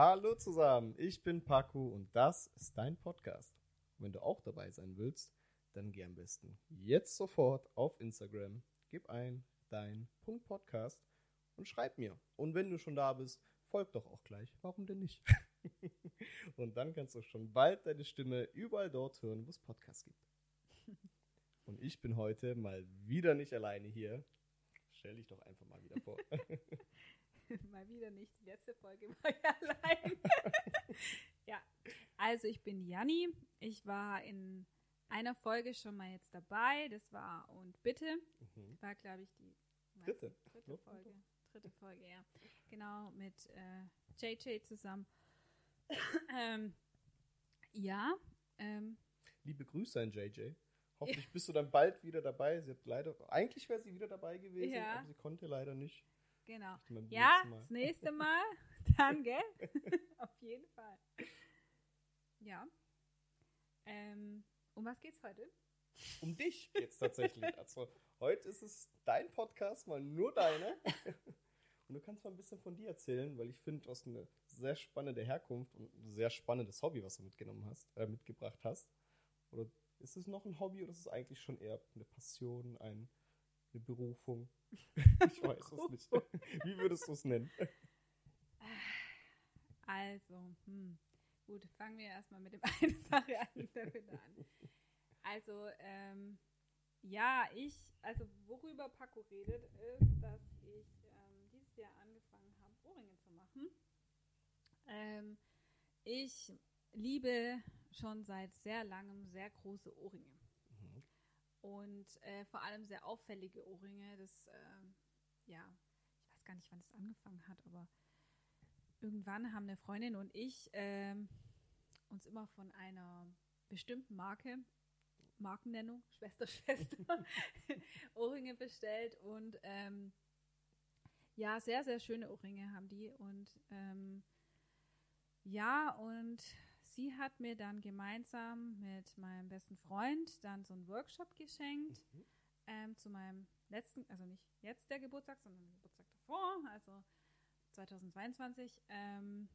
Hallo zusammen, ich bin Paku und das ist dein Podcast. Wenn du auch dabei sein willst, dann geh am besten jetzt sofort auf Instagram, gib ein dein Punkt Podcast und schreib mir. Und wenn du schon da bist, folg doch auch gleich. Warum denn nicht? und dann kannst du schon bald deine Stimme überall dort hören, wo es Podcasts gibt. Und ich bin heute mal wieder nicht alleine hier. Stell dich doch einfach mal wieder vor. mal wieder nicht. Die letzte Folge war ja allein. ja, also ich bin Janni. Ich war in einer Folge schon mal jetzt dabei. Das war Und Bitte. Mhm. War, glaube ich, die dritte. dritte Folge. Dritte Folge, ja. Genau, mit äh, JJ zusammen. ähm, ja. Ähm, Liebe Grüße an JJ. Hoffentlich bist du dann bald wieder dabei. Sie hat leider, eigentlich wäre sie wieder dabei gewesen, ja. aber sie konnte leider nicht. Genau. Ja, das nächste Mal. Dann, gell? Auf jeden Fall. Ja. Ähm, um was geht's heute? Um dich jetzt tatsächlich. Also heute ist es dein Podcast, mal nur deine. Und du kannst mal ein bisschen von dir erzählen, weil ich finde, du hast eine sehr spannende Herkunft und ein sehr spannendes Hobby, was du mitgenommen hast, äh, mitgebracht hast. Oder ist es noch ein Hobby oder ist es eigentlich schon eher eine Passion, ein, eine Berufung? Ich weiß es nicht. Wie würdest du es nennen? Also, hm. gut, fangen wir erstmal mit dem einen Sache an. Also, ähm, ja, ich, also worüber Paco redet, ist, dass ich ähm, dieses Jahr angefangen habe, Ohrringe zu machen. Ähm, ich liebe schon seit sehr langem sehr große Ohrringe. Und äh, vor allem sehr auffällige Ohrringe. Das, äh, ja, ich weiß gar nicht, wann es angefangen hat, aber irgendwann haben eine Freundin und ich äh, uns immer von einer bestimmten Marke, Markennennung, Schwester, Schwester, Ohrringe bestellt und ähm, ja, sehr, sehr schöne Ohrringe haben die und ähm, ja, und sie hat mir dann gemeinsam mit meinem besten Freund dann so einen Workshop geschenkt mhm. ähm, zu meinem letzten, also nicht jetzt der Geburtstag, sondern den Geburtstag davor, also 2022, ähm,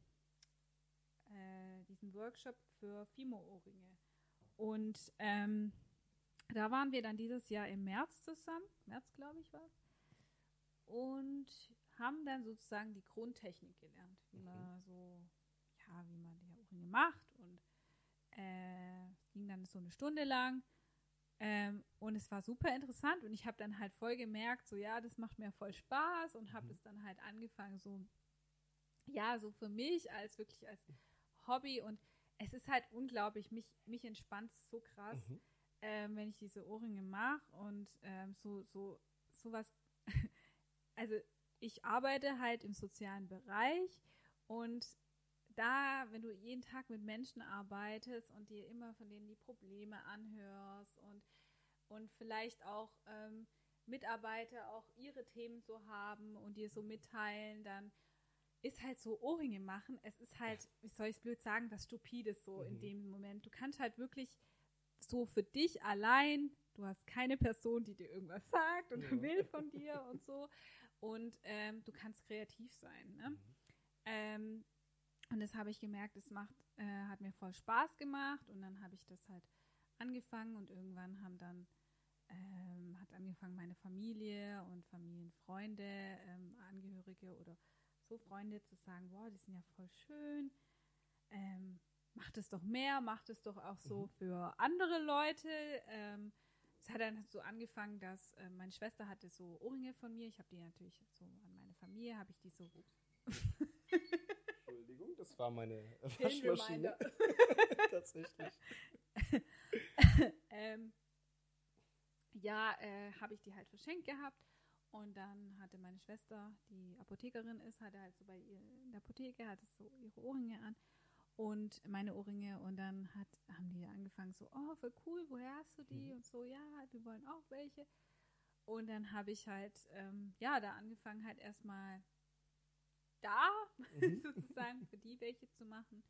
äh, diesen Workshop für Fimo-Ohrringe. Und ähm, da waren wir dann dieses Jahr im März zusammen, März glaube ich war und haben dann sozusagen die Grundtechnik gelernt, wie mhm. man so, ja, wie man die Ohrringe macht äh, ging dann so eine Stunde lang. Ähm, und es war super interessant und ich habe dann halt voll gemerkt, so ja, das macht mir voll Spaß und habe mhm. es dann halt angefangen, so ja, so für mich als wirklich als Hobby und es ist halt unglaublich, mich, mich entspannt so krass, mhm. ähm, wenn ich diese Ohrringe mache und ähm, so, so, sowas, also ich arbeite halt im sozialen Bereich und da, wenn du jeden Tag mit Menschen arbeitest und dir immer von denen die Probleme anhörst und, und vielleicht auch ähm, Mitarbeiter auch ihre Themen so haben und dir so mitteilen, dann ist halt so Ohrringe machen. Es ist halt, wie soll ich es blöd sagen, das Stupides so mhm. in dem Moment. Du kannst halt wirklich so für dich allein, du hast keine Person, die dir irgendwas sagt und ja. will von dir und so. Und ähm, du kannst kreativ sein. Ne? Mhm. Ähm, und das habe ich gemerkt, es macht, äh, hat mir voll Spaß gemacht und dann habe ich das halt angefangen und irgendwann haben dann ähm, hat angefangen meine Familie und Familienfreunde, ähm, Angehörige oder so Freunde zu sagen, wow, die sind ja voll schön, ähm, macht es doch mehr, macht es doch auch so mhm. für andere Leute. Ähm, es hat dann so angefangen, dass äh, meine Schwester hatte so Ohrringe von mir. Ich habe die natürlich so an meine Familie, habe ich die so das war meine Waschmaschine. Tatsächlich. ähm, ja, äh, habe ich die halt verschenkt gehabt. Und dann hatte meine Schwester, die Apothekerin ist, hatte halt so bei ihr in der Apotheke, hatte so ihre Ohrringe an und meine Ohrringe. Und dann hat, haben die angefangen so, oh, voll cool, woher hast du die? Mhm. Und so, ja, wir wollen auch welche. Und dann habe ich halt, ähm, ja, da angefangen halt erstmal da, mhm. sozusagen für die welche zu machen.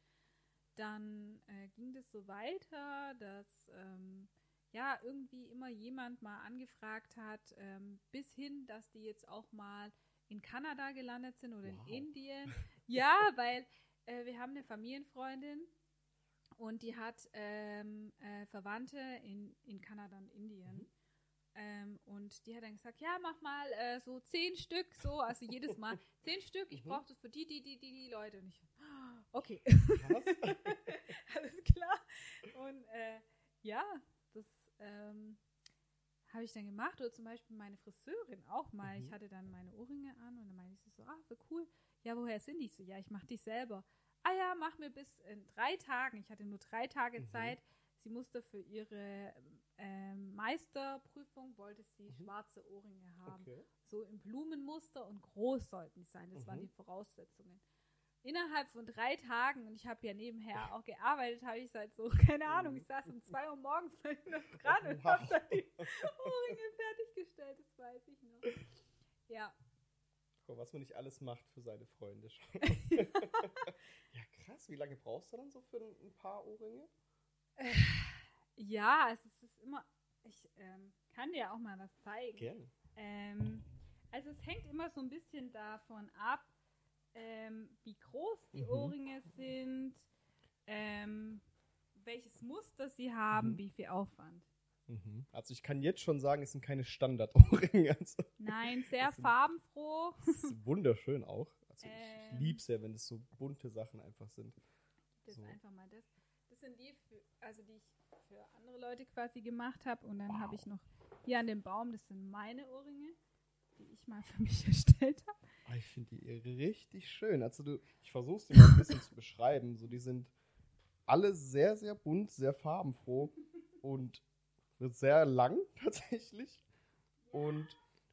Dann äh, ging das so weiter, dass ähm, ja irgendwie immer jemand mal angefragt hat, ähm, bis hin, dass die jetzt auch mal in Kanada gelandet sind oder wow. in Indien. Ja, weil äh, wir haben eine Familienfreundin und die hat ähm, äh, Verwandte in, in Kanada und Indien. Mhm. Ähm, und die hat dann gesagt, ja, mach mal äh, so zehn Stück, so, also jedes Mal zehn Stück, ich Mhm. brauche das für die, die, die, die, die Leute. Und ich, "Ah, okay, alles klar. Und äh, ja, das ähm, habe ich dann gemacht. Oder zum Beispiel meine Friseurin auch mal. Mhm. Ich hatte dann meine Ohrringe an und dann meinte sie so, ah, wie cool. Ja, woher sind die? Ich so, ja, ich mache die selber. Ah ja, mach mir bis in drei Tagen. Ich hatte nur drei Tage Mhm. Zeit. Sie musste für ihre ähm, Meisterprüfung, wollte sie Mhm. schwarze Ohrringe haben. Okay. So im Blumenmuster und groß sollten die sein. Das waren Mhm. die Voraussetzungen. Innerhalb von drei Tagen, und ich habe ja nebenher auch gearbeitet, habe ich seit so, keine Ahnung, ich saß um zwei Uhr morgens dran und habe dann die Ohrringe fertiggestellt, das weiß ich noch. Ja, Guck, was man nicht alles macht für seine Freunde. schon. ja, krass. Wie lange brauchst du dann so für ein, ein paar Ohrringe? Ja, also es ist immer, ich ähm, kann dir auch mal was zeigen. Gerne. Ähm, also es hängt immer so ein bisschen davon ab, ähm, wie groß die Mhm. Ohrringe sind, ähm, welches Muster sie haben, Mhm. wie viel Aufwand. Mhm. Also ich kann jetzt schon sagen, es sind keine Standard-Ohrringe. Also, Nein, sehr farbenfroh. das ist wunderschön auch. Also ich, ich Ähm. lieb's ja, wenn es so bunte Sachen einfach sind. Das So. ist einfach mal das. Das sind die, für, also die ich für andere Leute quasi gemacht habe. Und dann habe ich noch hier an dem Baum, das sind meine Ohrringe, die ich mal für mich erstellt habe. Ah, ich finde die richtig schön. Also du, ich versuche es dir mal ein bisschen zu beschreiben. So, die sind alle sehr, sehr bunt, sehr farbenfroh und sehr lang tatsächlich. Und,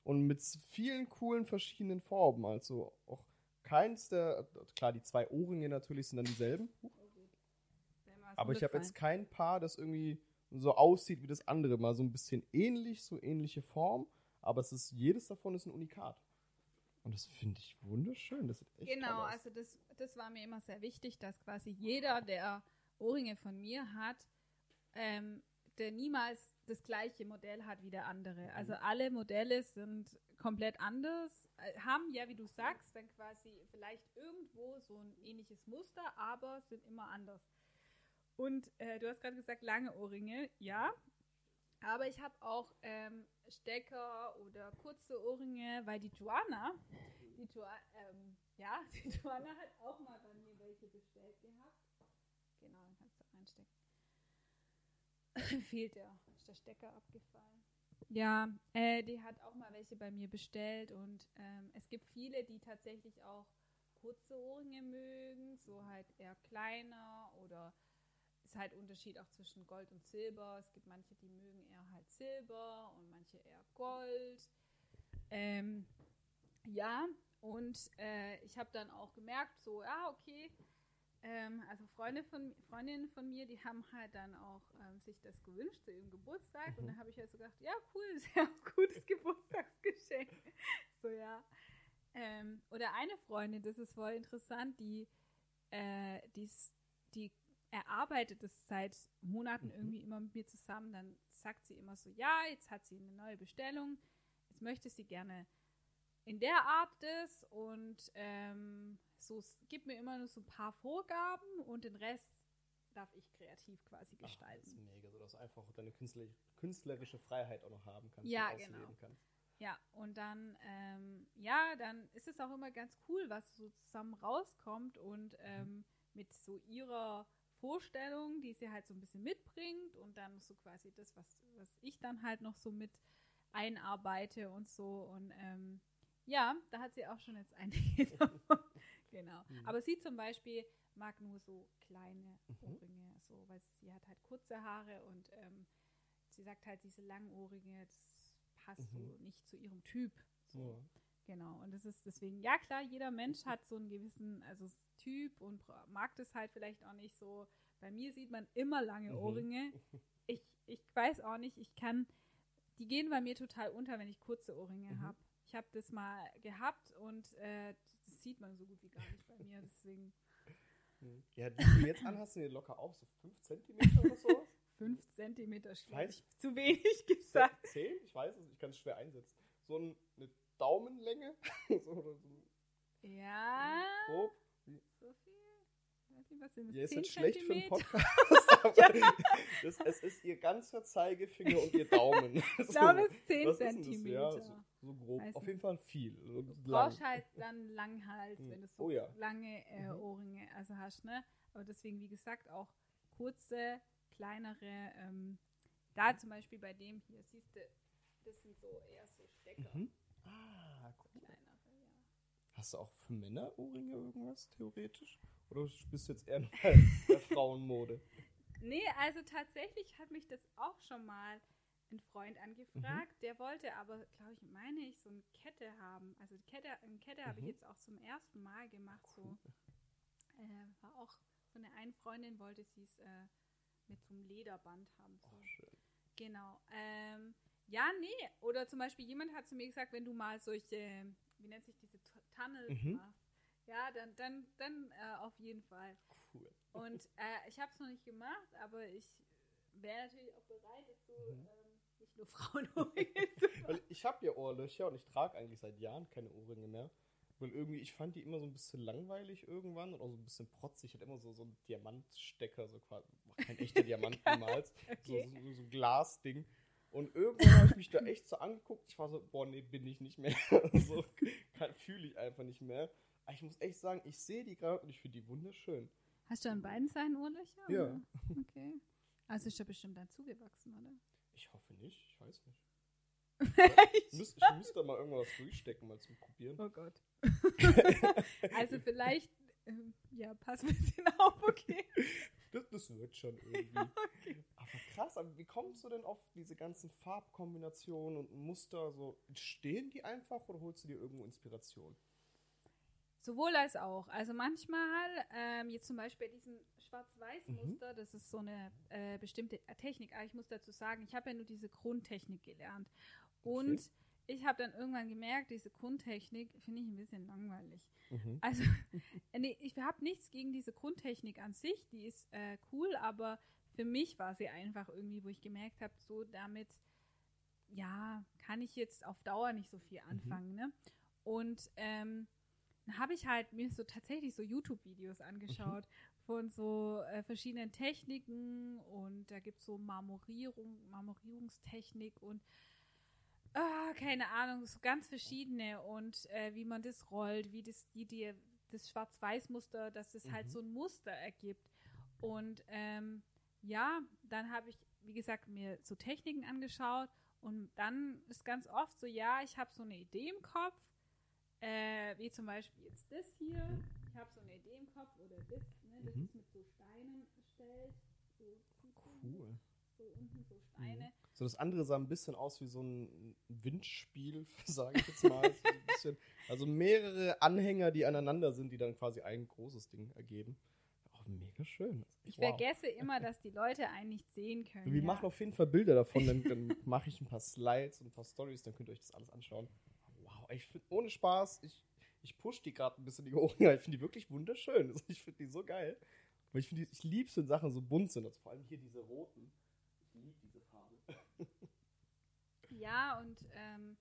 und mit vielen coolen verschiedenen Farben. Also auch keins der, klar, die zwei Ohrringe natürlich sind dann dieselben. Aber ich habe jetzt kein Paar, das irgendwie so aussieht wie das andere. Mal so ein bisschen ähnlich, so ähnliche Form. Aber es ist, jedes davon ist ein Unikat. Und das finde ich wunderschön. Das Genau, also das, das war mir immer sehr wichtig, dass quasi jeder, der Ohrringe von mir hat, ähm, der niemals das gleiche Modell hat wie der andere. Also alle Modelle sind komplett anders, äh, haben ja, wie du sagst, dann quasi vielleicht irgendwo so ein ähnliches Muster, aber sind immer anders. Und äh, du hast gerade gesagt, lange Ohrringe, ja. Aber ich habe auch ähm, Stecker oder kurze Ohrringe, weil die Joanna, die Jo ähm, ja, die Joanna hat auch mal bei mir welche bestellt gehabt. Genau, dann kannst du einstecken. Fehlt der, ist der Stecker abgefallen. Ja, äh, die hat auch mal welche bei mir bestellt und ähm, es gibt viele, die tatsächlich auch kurze Ohrringe mögen, so halt eher kleiner oder ist halt Unterschied auch zwischen Gold und Silber. Es gibt manche, die mögen eher halt Silber und manche eher Gold. Ähm, ja, und äh, ich habe dann auch gemerkt, so, ja, okay, ähm, also Freunde von, Freundinnen von mir, die haben halt dann auch ähm, sich das gewünscht zu ihrem Geburtstag. Und Mhm. dann habe ich halt so gedacht, ja, cool, das ist ja ein gutes Geburtstagsgeschenk. so, ja. Ähm, oder eine Freundin, das ist voll interessant, die, äh, die's, die erarbeitet es seit Monaten Mhm. irgendwie immer mit mir zusammen. Dann sagt sie immer so, ja, jetzt hat sie eine neue Bestellung, jetzt möchte sie gerne in der Art das und ähm, so gibt mir immer nur so ein paar Vorgaben und den Rest darf ich kreativ quasi Ach, das gestalten. ist mega, so dass du einfach deine künstlerische, Freiheit auch noch haben kannst. Ja, und genau. ausleben Kannst. Ja, und dann, ähm, ja, dann ist es auch immer ganz cool, was so zusammen rauskommt und ähm, mit so ihrer Vorstellung, die sie halt so ein bisschen mitbringt und dann so quasi das, was, was ich dann halt noch so mit einarbeite und so und ähm, ja, da hat sie auch schon jetzt einige genau. Mhm. Aber sie zum Beispiel mag nur so kleine Mhm. Ohrringe, so, weil sie hat halt kurze Haare und ähm, sie sagt halt, diese langen Ohrringe, das passt so Mhm. nicht zu ihrem Typ. So. Ja. Genau. Und das ist deswegen, ja klar, jeder Mensch hat so einen gewissen, also Typ und mag das halt vielleicht auch nicht so. Bei mir sieht man immer lange Mhm. Ohrringe. Ich, ich weiß auch nicht, ich kann, die gehen bei mir total unter, wenn ich kurze Ohrringe Mhm. habe. Ich habe das mal gehabt und äh, das sieht man so gut wie gar nicht bei mir. Deswegen Mhm. Ja, die du jetzt anhast, sind ja locker auch so 5 Zentimeter oder so. fünf Zentimeter weiß- schlecht. Zu wenig gesagt. 10? Ich weiß es, ich kann es schwer einsetzen. So ein, eine Daumenlänge. so, so Ja. grob. So viel? weiß nicht, was sind das? Ja, ist 10 jetzt schlecht für einen? Podcast, aber das, es ist ihr ganzer Zeigefinger und ihr Daumen. Ich glaube, es ist 10 was ist denn das? Zentimeter. Ja, so, so grob. Weiß Auf jeden Fall viel. So Du brauchst halt dann langen Hals, Mhm. wenn du so Oh ja. lange äh, Mhm. Ohrringe also hast, ne? Aber deswegen, wie gesagt, auch kurze, kleinere, ähm, da zum Beispiel bei dem hier, siehst du, das sind so eher so Stecker. Mhm. Ah, ja. Hast du auch für Männer Ohrringe irgendwas, theoretisch? Oder bist du jetzt eher noch bei der Frauenmode? Nee, also tatsächlich hat mich das auch schon mal ein Freund angefragt. Mhm. Der wollte aber, glaube ich, meine ich, so eine Kette haben. Also die Kette, eine Kette habe ich Mhm. jetzt auch zum ersten Mal gemacht. So äh, war auch von der einen Freundin wollte sie es äh, mit so einem Lederband haben. So. Oh, schön. Genau. Ähm, ja, nee. Oder zum Beispiel jemand hat zu mir gesagt, wenn du mal solche, wie nennt sich Tu- Tunnels Mhm. machst, ja, dann, dann, dann äh, auf jeden Fall. Cool. Und äh, ich habe es noch nicht gemacht, aber ich wäre natürlich auch bereit dazu, Mhm. ähm, nicht nur machen. Weil ich habe ja Ohrlöcher und ich trage eigentlich seit Jahren keine Ohrringe mehr. Weil irgendwie, ich fand die immer so ein bisschen langweilig irgendwann und auch so ein bisschen protzig. Ich hatte immer so, so einen Diamantstecker, so quasi, kein echter Diamant niemals, so, Okay. so, so, so ein Glasding. Und irgendwann habe ich mich da echt so angeguckt. Ich war so, boah, nee, bin ich nicht mehr. so fühle ich einfach nicht mehr. Aber ich muss echt sagen, ich sehe die gerade und ich finde die wunderschön. Hast du an beiden Seiten Ohrlöcher? Ja. oder? Okay. Also ist ja bestimmt dann zugewachsen, oder? Ich hoffe nicht, ich weiß nicht. Ich müsste, ich müsste da mal irgendwas durchstecken, mal zum Probieren. Oh Gott. also vielleicht, ähm, ja, pass ein bisschen auf, okay. Das, das wird schon irgendwie. Aber krass, aber wie kommst du denn auf diese ganzen Farbkombinationen und Muster? So, entstehen die einfach oder holst du dir irgendwo Inspiration? Sowohl als auch. Also manchmal, ähm, jetzt zum Beispiel bei diesem Schwarz-Weiß-Muster, das ist so eine äh, bestimmte Technik. Aber ich muss dazu sagen, ich habe ja nur diese Grundtechnik gelernt. Und Okay. ich habe dann irgendwann gemerkt, diese Grundtechnik finde ich ein bisschen langweilig. Mhm. Also, nee, ich habe nichts gegen diese Grundtechnik an sich, die ist äh, cool, aber für mich war sie einfach irgendwie, wo ich gemerkt habe, so damit, ja, kann ich jetzt auf Dauer nicht so viel anfangen, ne? Und ähm, dann habe ich halt mir so tatsächlich so YouTube-Videos angeschaut von so äh, verschiedenen Techniken und da gibt es so Marmorierung, Marmorierungstechnik und ah, keine Ahnung, so ganz verschiedene und äh, wie man das rollt, wie das, die, die, das Schwarz-Weiß-Muster, dass das halt Mhm. so ein Muster ergibt. Und ähm, ja, dann habe ich, wie gesagt, mir so Techniken angeschaut und dann ist ganz oft so, ja, ich habe so eine Idee im Kopf, äh, wie zum Beispiel jetzt das hier. Ich habe so eine Idee im Kopf oder das, ne, das Mhm. ist mit so Steinen erstellt. So, Cool. so unten so Steine. So, das andere sah ein bisschen aus wie so ein Windspiel, sage ich jetzt mal. So bisschen, also mehrere Anhänger, die aneinander sind, die dann quasi ein großes Ding ergeben. Mega schön. Ich Wow. vergesse immer, dass die Leute einen nicht sehen können. Wir ja. machen auf jeden Fall Bilder davon, dann, dann mache ich ein paar Slides und ein paar Stories, dann könnt ihr euch das alles anschauen. Wow, ich finde, ohne Spaß, ich, ich push die gerade ein bisschen die Ohren, ich finde die wirklich wunderschön. Also ich finde die so geil. Weil ich finde, ich liebe es, wenn Sachen so bunt sind, also vor allem hier diese roten. Ich liebe diese Farbe. Ja, und ähm,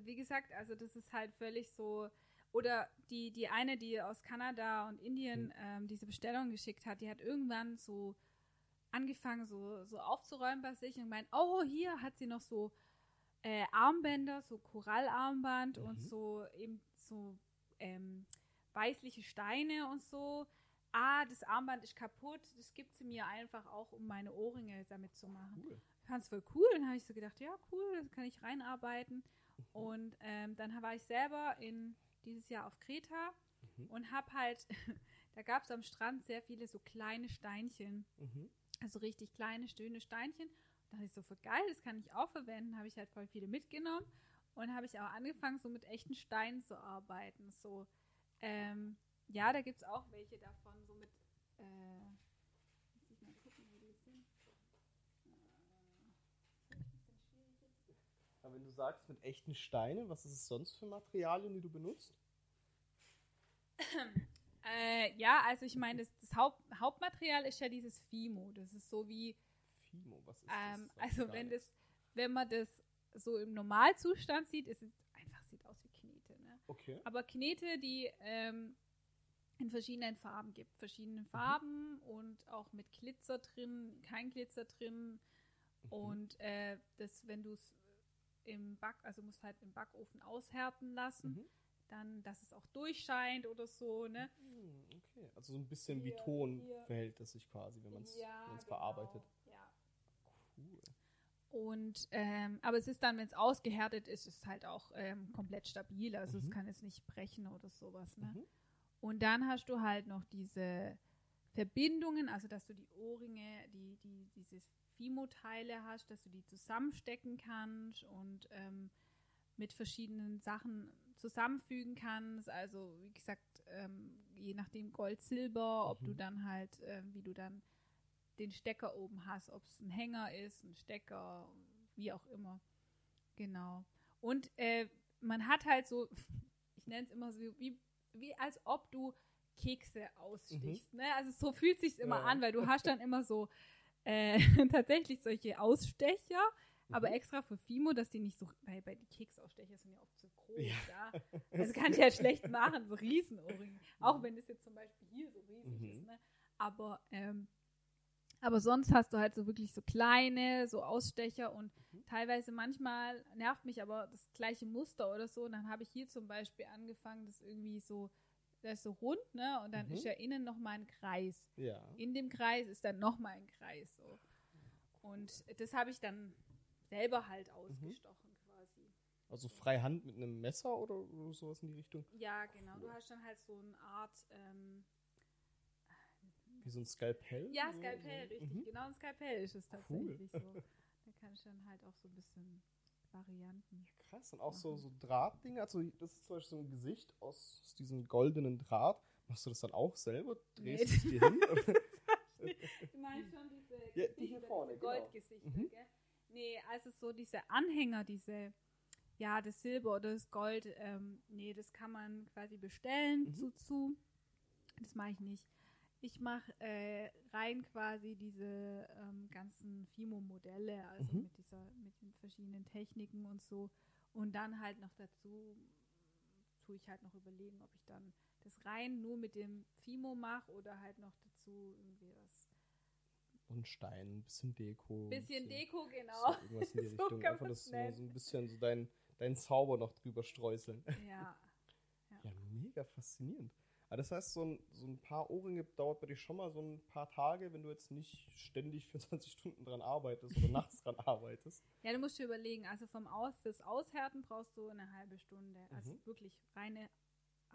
wie gesagt, also das ist halt völlig so. Oder die, die eine, die aus Kanada und Indien Mhm. ähm, diese Bestellung geschickt hat, die hat irgendwann so angefangen, so, so aufzuräumen bei sich und meint, oh, hier hat sie noch so äh, Armbänder, so Korallarmband und Mhm. so eben so ähm, weißliche Steine und so. Ah, das Armband ist kaputt, das gibt sie mir einfach auch, um meine Ohrringe damit zu machen Cool. fand es voll cool. Dann habe ich so gedacht, ja, cool, das kann ich reinarbeiten. Und ähm, dann war ich selber in dieses Jahr auf Kreta Mhm. und habe halt, da gab es am Strand sehr viele so kleine Steinchen, Mhm. also richtig kleine, stöhne Steinchen. Da dachte ich so, voll geil, das kann ich auch verwenden. Habe ich halt voll viele mitgenommen und habe ich auch angefangen, so mit echten Steinen zu arbeiten. So, ähm, ja, da gibt es auch welche davon, so mit, äh, muss ich mal gucken, wo die sind. Aber wenn du sagst mit echten Steinen, was ist es sonst für Materialien, die du benutzt? Äh, ja, also ich meine, das, das Haupt, Hauptmaterial ist ja dieses Fimo. Das ist so wie, Fimo, was ist ähm, das? Also wenn das, wenn man das so im Normalzustand sieht, ist es einfach, sieht aus wie Knete. Ne? Okay. Aber Knete, die, ähm, in verschiedenen Farben gibt. Verschiedene Farben und auch mit Glitzer drin, kein Glitzer drin. Mhm. Und äh, das, wenn du es im Back, also musst halt im Backofen aushärten lassen, Mhm. dann, dass es auch durchscheint oder so, ne? Hm, Okay, also so ein bisschen wie Hier, Ton hier. verhält es sich quasi, wenn man es genau. verarbeitet. Ja. Cool. Und ähm, aber es ist dann, wenn es ausgehärtet ist, ist es halt auch ähm, komplett stabil. Also Mhm. es kann jetzt nicht brechen oder sowas. Ne? Mhm. Und dann hast du halt noch diese Verbindungen, also dass du die Ohrringe, die, die, diese Fimo-Teile hast, dass du die zusammenstecken kannst und ähm, mit verschiedenen Sachen zusammenfügen kannst. Also wie gesagt, ähm, je nachdem Gold, Silber, ob du Mhm. dann halt, ähm, wie du dann den Stecker oben hast, ob es ein Hänger ist, ein Stecker, wie auch immer. Genau. Und äh, man hat halt so, ich nenne es immer so, wie, wie als ob du Kekse ausstichst. Ne? Also so fühlt sich immer Ja. an, weil du hast dann immer so äh, tatsächlich solche Ausstecher, aber Mhm. extra für Fimo, dass die nicht so, weil bei die Keksausstecher sind ja oft so groß, Ja. ja. Also kann ich ja schlecht machen, so Riesenohrringe. Auch wenn das jetzt zum Beispiel hier so riesig Mhm. ist, ne? Aber, ähm, aber sonst hast du halt so wirklich so kleine, so Ausstecher und Mhm. teilweise manchmal nervt mich aber das gleiche Muster oder so. Und dann habe ich hier zum Beispiel angefangen, das irgendwie so, das ist so rund, ne? Und dann Mhm. ist ja innen nochmal ein Kreis. Ja. In dem Kreis ist dann nochmal ein Kreis. So. Und das habe ich dann selber halt Mhm. ausgestochen quasi. Also freihand mit einem Messer oder, oder sowas in die Richtung? Ja, genau. Du hast dann halt so eine Art, ähm, Wie so ein Skalpell? ja, Skalpell, so. richtig. Mhm. Genau, ein Skalpell ist es Cool. tatsächlich so. Da kann ich dann halt auch so ein bisschen Varianten. Krass, und auch so, so Drahtdinger. Also, das ist zum Beispiel so ein Gesicht aus, aus diesem goldenen Draht. Machst du das dann auch selber? Drehst Nee. es dir hin? Du meinst schon diese Ja, die hier vorne, diese genau. Goldgesichter, Mhm. gell? Nee, also so diese Anhänger, diese, ja, das Silber oder das Gold, ähm, nee, das kann man quasi bestellen Mhm. zu, zu. Das mache ich nicht. Ich mache äh, rein quasi diese ähm, ganzen Fimo-Modelle, also Mhm. mit dieser, mit den verschiedenen Techniken und so. Und dann halt noch dazu tue ich halt noch überlegen, ob ich dann das rein nur mit dem Fimo mache oder halt noch dazu irgendwie was. und Stein, ein bisschen Deko. ein Bisschen bisschen- Deko, So, genau. irgendwas in die So Richtung. Einfach das so, so ein bisschen so dein, dein Zauber noch drüber streuseln. Ja. Ja, mega faszinierend. Aber das heißt, so ein, so ein paar Ohrringe dauert bei dir schon mal so ein paar Tage, wenn du jetzt nicht ständig 24 Stunden dran arbeitest oder nachts dran arbeitest. Ja, du musst dir überlegen, also vom Aus fürs Aushärten brauchst du eine halbe Stunde. Also Mhm. wirklich reine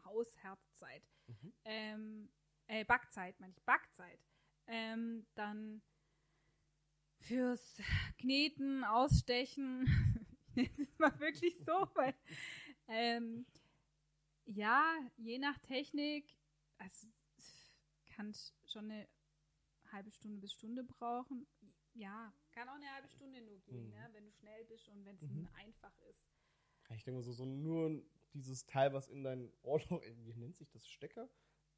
Aushärtzeit. Mhm. Ähm, äh, Backzeit, meine ich, Backzeit. Ähm, dann fürs Kneten, Ausstechen, ich nenne es mal wirklich so, weil ähm, ja, je nach Technik, also kann schon eine halbe Stunde bis Stunde brauchen. Ja, kann auch eine halbe Stunde nur gehen, Mhm. ne, wenn du schnell bist und wenn es Mhm. einfach ist. Ich denke mal so, so nur dieses Teil, was in dein Ohrloch, wie nennt sich das, Stecker?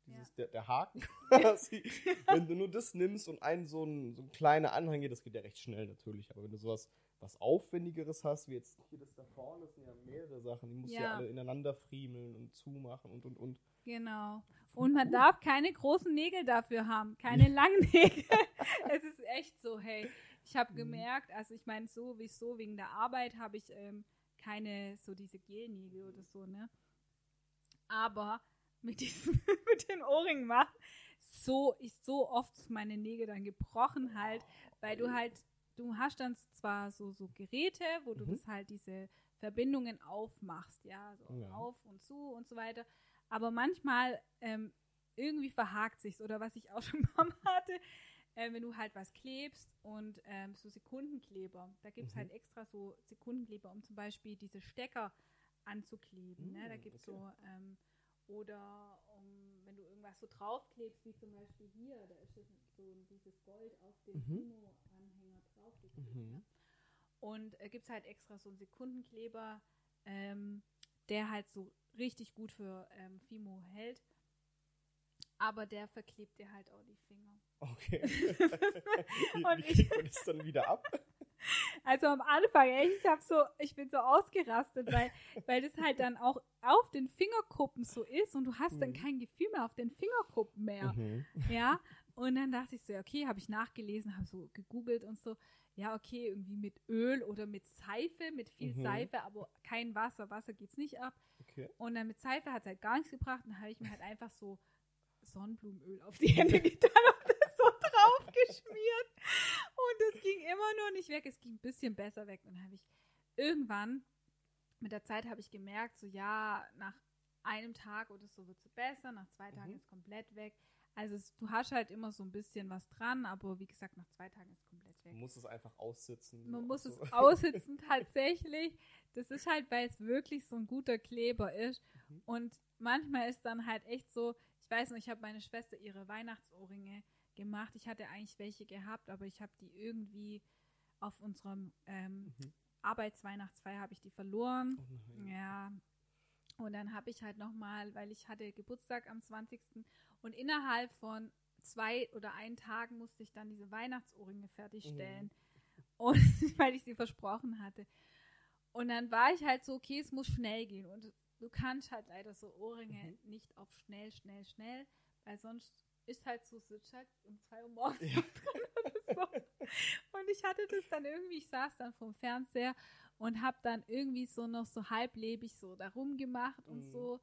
Dieses, der, der Haken quasi. wenn du nur das nimmst und einen so ein, so ein kleiner Anhänger, das geht ja recht schnell natürlich, aber wenn du sowas was Aufwendigeres hast, wie jetzt hier das da vorne, das sind ja mehrere Sachen, die musst du ja Ja. alle ineinander friemeln und zumachen und und und. Genau. Und man darf keine großen Nägel dafür haben, keine langen Nägel. es ist echt so, hey. Ich habe Mhm. gemerkt, also ich meine, so wie so wegen der Arbeit habe ich ähm, keine so diese Gelnägel oder so, ne? Aber mit diesem, mit den Ohrringen machen, so ist so oft meine Nägel dann gebrochen halt, weil du halt, du hast dann zwar so, so Geräte, wo du Mhm. das halt diese Verbindungen aufmachst, ja, so Ja. auf und zu und so weiter. Aber manchmal ähm, irgendwie verhakt sich's oder was ich auch schon Mal hatte, äh, wenn du halt was klebst und ähm, so Sekundenkleber, da gibt's Mhm. halt extra so Sekundenkleber, um zum Beispiel diese Stecker anzukleben. ne? Da Mm, gibt's okay. so ähm, oder um, wenn du irgendwas so draufklebst, wie zum Beispiel hier, da ist so dieses Gold auf den Mhm. Draufgeklebt. Mhm. Und äh, gibt es halt extra so einen Sekundenkleber, ähm, der halt so richtig gut für ähm, Fimo hält. Aber der verklebt dir halt auch die Finger. Okay. wie, Und wie ich- das dann wieder ab? Also am Anfang, ey, ich hab so, ich bin so ausgerastet, weil, weil das halt dann auch auf den Fingerkuppen so ist und du hast dann Mhm. kein Gefühl mehr auf den Fingerkuppen mehr. Mhm. Ja. Und dann dachte ich so, ja, okay, habe ich nachgelesen, habe so gegoogelt und so, ja, okay, irgendwie mit Öl oder mit Seife, mit viel Mhm. Seife, aber kein Wasser. Wasser geht's nicht ab. Okay. Und dann mit Seife hat es halt gar nichts gebracht. Dann habe ich mir halt einfach so Sonnenblumenöl auf die Hände getan und das so drauf geschmiert. Und es ging immer nur nicht weg. Es ging ein bisschen besser weg. Und dann habe ich irgendwann, mit der Zeit habe ich gemerkt, so ja, nach einem Tag oder so wird es besser, nach zwei Tagen Mhm. ist es komplett weg. Also es, du hast halt immer so ein bisschen was dran, aber wie gesagt, nach zwei Tagen ist es komplett weg. Man muss es einfach aussitzen. Man muss so. es aussitzen tatsächlich. Das ist halt, weil es wirklich so ein guter Kleber ist. Mhm. Und manchmal ist dann halt echt so, ich weiß noch, ich habe meine Schwester ihre Weihnachtsohrringe gemacht. Ich hatte eigentlich welche gehabt, aber ich habe die irgendwie auf unserem ähm, Mhm. Arbeitsweihnachtsfeier habe ich die verloren. Oh. Ja. Und dann habe ich halt nochmal, weil ich hatte Geburtstag am 20. und innerhalb von zwei oder einen Tagen musste ich dann diese Weihnachtsohrringe fertigstellen. Und weil ich sie versprochen hatte. Und dann war ich halt so, okay, es muss schnell gehen. Und du kannst halt leider so Ohrringe Mhm. nicht auf schnell, schnell, schnell, weil sonst ist halt so, sitzt halt um zwei Uhr morgens Ja. so. Und ich hatte das dann irgendwie, ich saß dann vom Fernseher und habe dann irgendwie so noch so halblebig so darum gemacht und Mhm. so.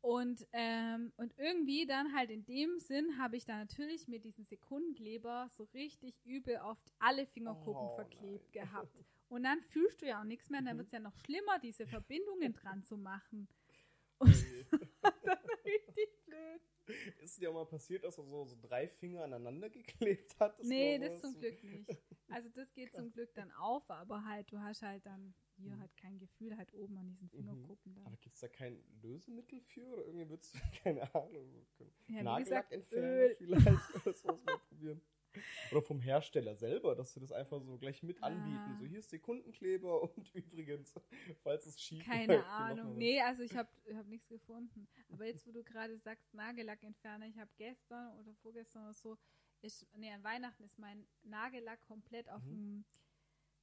Und, ähm, und irgendwie dann halt in dem Sinn habe ich dann natürlich mit diesem Sekundenkleber so richtig übel auf alle Fingerkuppen Oh, verklebt nein. gehabt. Und dann fühlst du ja auch nichts mehr, dann Mhm. wird es ja noch schlimmer, diese Verbindungen dran zu machen. Und das ist richtig blöd. Ist dir auch mal passiert, dass er so, so drei Finger aneinander geklebt hat? Nee, das zum Glück nicht. Also das geht zum Glück dann auf, aber halt, du hast halt dann hier Mhm. halt kein Gefühl halt oben an diesen Fingerkuppen Aber dann. gibt es da kein Lösemittel für? Oder irgendwie würdest du, keine Ahnung, Ja, Nagellack entfernen vielleicht? Oder sowas mal probieren. Oder vom Hersteller selber, dass sie das einfach so gleich mit Ah. anbieten. So, hier ist Sekundenkleber und übrigens, falls es schief Keine mal Ahnung. Nee, also ich habe hab nichts gefunden. Aber jetzt, wo du gerade sagst, Nagellackentferner, ich habe gestern oder vorgestern oder so, ist, nee, an Weihnachten ist mein Nagellack komplett auf Mhm. dem,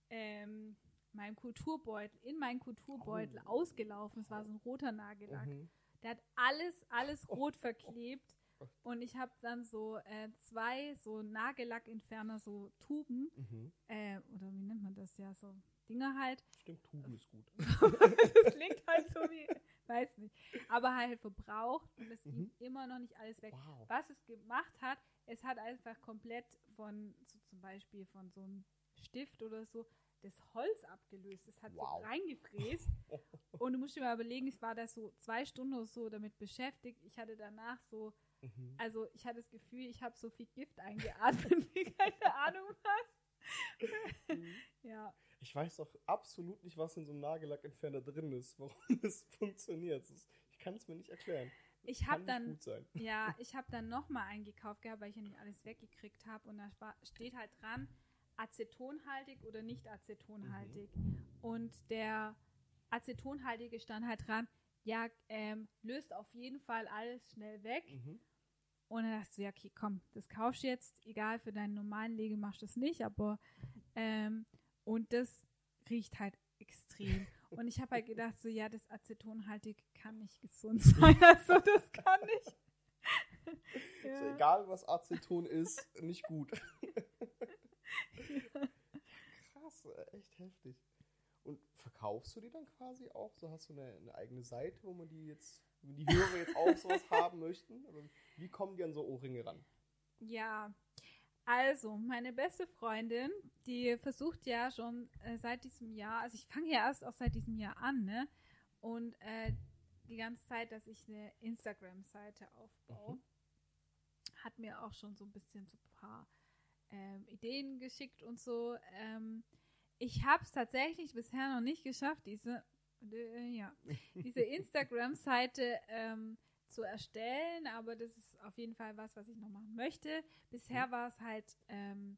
ähm, meinem Kulturbeutel, in meinen Kulturbeutel Oh. ausgelaufen. Es war so ein roter Nagellack. Mhm. Der hat alles, alles rot verklebt. Und ich habe dann so äh, zwei so Nagellackentferner, so Tuben, Mhm. äh, oder wie nennt man das ja, so Dinger halt. Stimmt, Tuben ist gut. das klingt halt so wie, weiß nicht, aber halt verbraucht und es Mhm. ging immer noch nicht alles weg. Wow. Was es gemacht hat, es hat einfach komplett von, so zum Beispiel von so einem Stift oder so, das Holz abgelöst. Es hat Wow. so reingefräst. Und du musst dir mal überlegen, ich war da so zwei Stunden oder so damit beschäftigt. Ich hatte danach so, Mhm. also ich hatte das Gefühl, ich habe so viel Gift eingeatmet, wie keine Ahnung was. Mhm. Ja, Ich weiß doch absolut nicht, was in so einem Nagellackentferner drin ist, warum es funktioniert. Ich kann es mir nicht erklären. Das Ich hab kann dann- Nicht gut sein. Ja, ich habe dann nochmal eingekauft gehabt, weil ich ja nicht alles weggekriegt habe. Und da steht halt dran, acetonhaltig oder nicht acetonhaltig. Und der acetonhaltige stand halt dran, ja, ähm, löst auf jeden Fall alles schnell weg. Mhm. Und dann dachte ich, so, ja, okay, komm, das kaufst du jetzt, egal, für deinen normalen Lege machst du das nicht, aber ähm, und das riecht halt extrem. Und ich habe halt gedacht, so, ja, das acetonhaltig kann nicht gesund sein, also das kann nicht. So, egal, was Aceton ist, nicht gut. Krass, äh, echt heftig. Und verkaufst du die dann quasi auch? So hast du eine, eine eigene Seite, wo man die jetzt, wo die Hörer jetzt auch sowas haben möchten? Wie kommen die an so Ohrringe ran? Ja, also meine beste Freundin, die versucht ja schon äh, seit diesem Jahr, also ich fange ja erst auch seit diesem Jahr an, ne? Und äh, die ganze Zeit, dass ich eine Instagram-Seite aufbaue, Mhm. hat mir auch schon so ein bisschen so ein paar ähm, Ideen geschickt und so. Ähm, ich habe es tatsächlich bisher noch nicht geschafft, diese, ja, diese Instagram-Seite ähm, zu erstellen, aber das ist auf jeden Fall was, was ich noch machen möchte. Bisher war es halt ähm,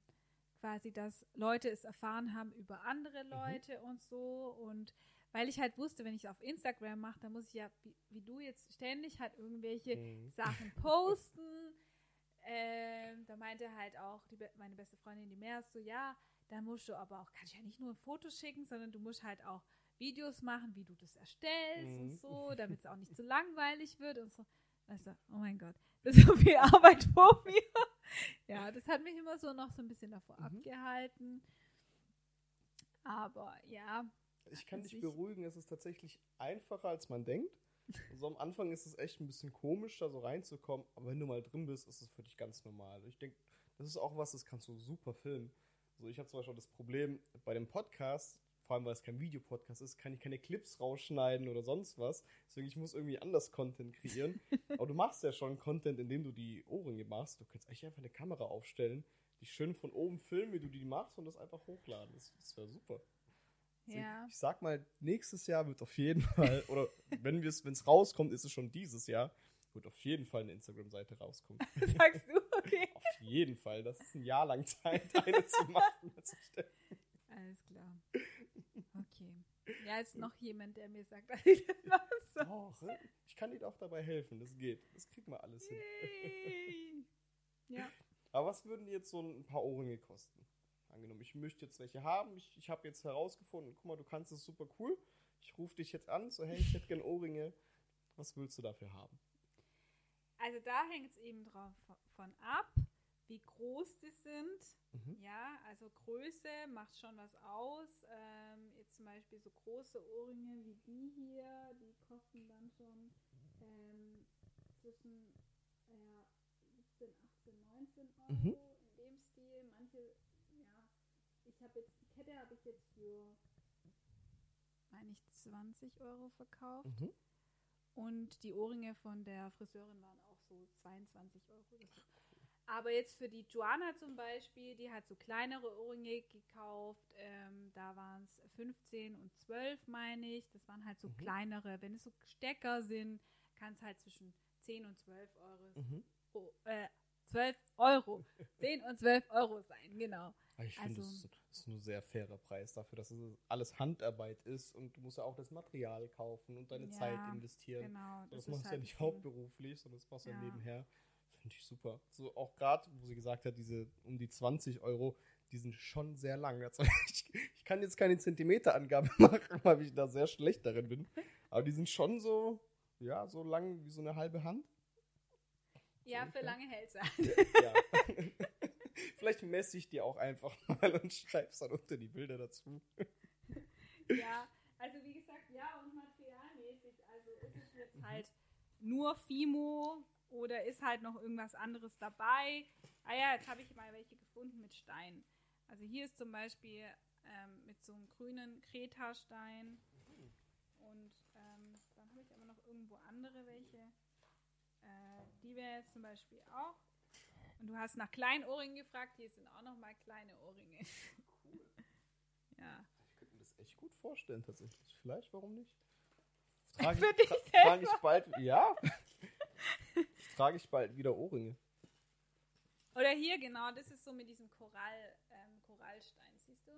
quasi, dass Leute es erfahren haben über andere Leute und so und weil ich halt wusste, wenn ich es auf Instagram mache, dann muss ich ja, wie, wie du jetzt ständig halt irgendwelche Mhm. Sachen posten. Ähm, da meinte halt auch die, meine beste Freundin, die Meer, so, ja, dann musst du aber auch, kannst ja nicht nur Fotos schicken, sondern du musst halt auch Videos machen, wie du das erstellst Mhm. und so, damit es auch nicht so langweilig wird und so. Weißt du, oh mein Gott, das ist so viel Arbeit vor mir. Ja, das hat mich immer so noch so ein bisschen davor Mhm. abgehalten. Aber ja, Ich kann An dich beruhigen, es ist tatsächlich einfacher, als man denkt. So am Anfang ist es echt ein bisschen komisch, da so reinzukommen, aber wenn du mal drin bist, ist es für dich ganz normal. Ich denke, das ist auch was, das kannst du super filmen. Also ich habe zum Beispiel das Problem bei dem Podcast, vor allem weil es kein Videopodcast ist, kann ich keine Clips rausschneiden oder sonst was. Deswegen ich muss irgendwie anders Content kreieren. aber du machst ja schon Content, indem du die Ohrringe machst. Du kannst echt einfach eine Kamera aufstellen, die schön von oben filmen, wie du die machst und das einfach hochladen. Das, das wäre super. Also Ja. Ich sag mal, nächstes Jahr wird auf jeden Fall, oder wenn es wenn es rauskommt, ist es schon dieses Jahr, wird auf jeden Fall eine Instagram-Seite rauskommen. sagst du, okay. auf jeden Fall. Das ist ein Jahr lang Zeit, eine zu machen. Alles klar. Ja, ist noch jemand, der mir sagt, dass ich das machen soll. Doch, ich kann dir auch dabei helfen. Das geht. Das kriegen wir alles hin. Yay. Ja. Aber was würden jetzt so ein paar Ohrringe kosten? Angenommen, ich möchte jetzt welche haben. Ich, ich habe jetzt herausgefunden, guck mal, du kannst es super cool. Ich rufe dich jetzt an, so, hey, ich hätte gern Ohrringe. Was willst du dafür haben? Also da hängt es eben drauf von ab, wie groß die sind. Mhm. Ja, also Größe macht schon was aus. Ähm, jetzt zum Beispiel so große Ohrringe wie die hier, die kosten dann schon ähm, zwischen ja, 17, 18, 19 Euro Mhm. in dem Stil. Manche, ja, ich habe jetzt, die Kette habe ich jetzt für, meine ich, 20 Euro verkauft. Mhm. Und die Ohrringe von der Friseurin waren auch so 22 Euro. so. Aber jetzt für die Joanna zum Beispiel, die hat so kleinere Ohrringe gekauft. Ähm, da waren es 15 und 12, meine ich. Das waren halt so Mhm. kleinere. Wenn es so Stecker sind, kann es halt zwischen 10 und 12 Euro, Mhm. oh, äh, 12 Euro. 10 und 12 Euro sein, genau. Ich finde, Also- das, ist- das ist ein sehr fairer Preis dafür, dass es alles Handarbeit ist und du musst ja auch das Material kaufen und deine Ja, Zeit investieren. Genau. das ist machst du ja halt nicht das Ding. hauptberuflich, sondern das machst du ja Ja. nebenher. Finde ich super. So auch gerade, wo sie gesagt hat, diese um die 20 Euro, die sind schon sehr lang. Ich, ich kann jetzt keine Zentimeterangabe machen, weil ich da sehr schlecht darin bin. Aber die sind schon so, ja, so lang wie so eine halbe Hand. Ja, für lange hält es Ja. Vielleicht messe ich die auch einfach mal und schreib's dann unter die Bilder dazu. Ja, also wie gesagt, ja, und materialmäßig, also ist es jetzt halt nur Fimo oder ist halt noch irgendwas anderes dabei. Ah ja, jetzt habe ich mal welche gefunden mit Stein. Also hier ist zum Beispiel ähm, mit so einem grünen Kreta-Stein und ähm, dann habe ich aber noch irgendwo andere welche. Äh, die wäre jetzt zum Beispiel auch. Und du hast nach kleinen Ohrringen gefragt, hier sind auch noch mal kleine Ohrringe. Ja. Ich könnte mir das echt gut vorstellen, tatsächlich. Vielleicht, warum nicht? Trage ich, dich tra trage ich bald, ja. Trage ich bald wieder Ohrringe. Oder hier, genau, das ist so mit diesem Korall, ähm, Korallstein, siehst du?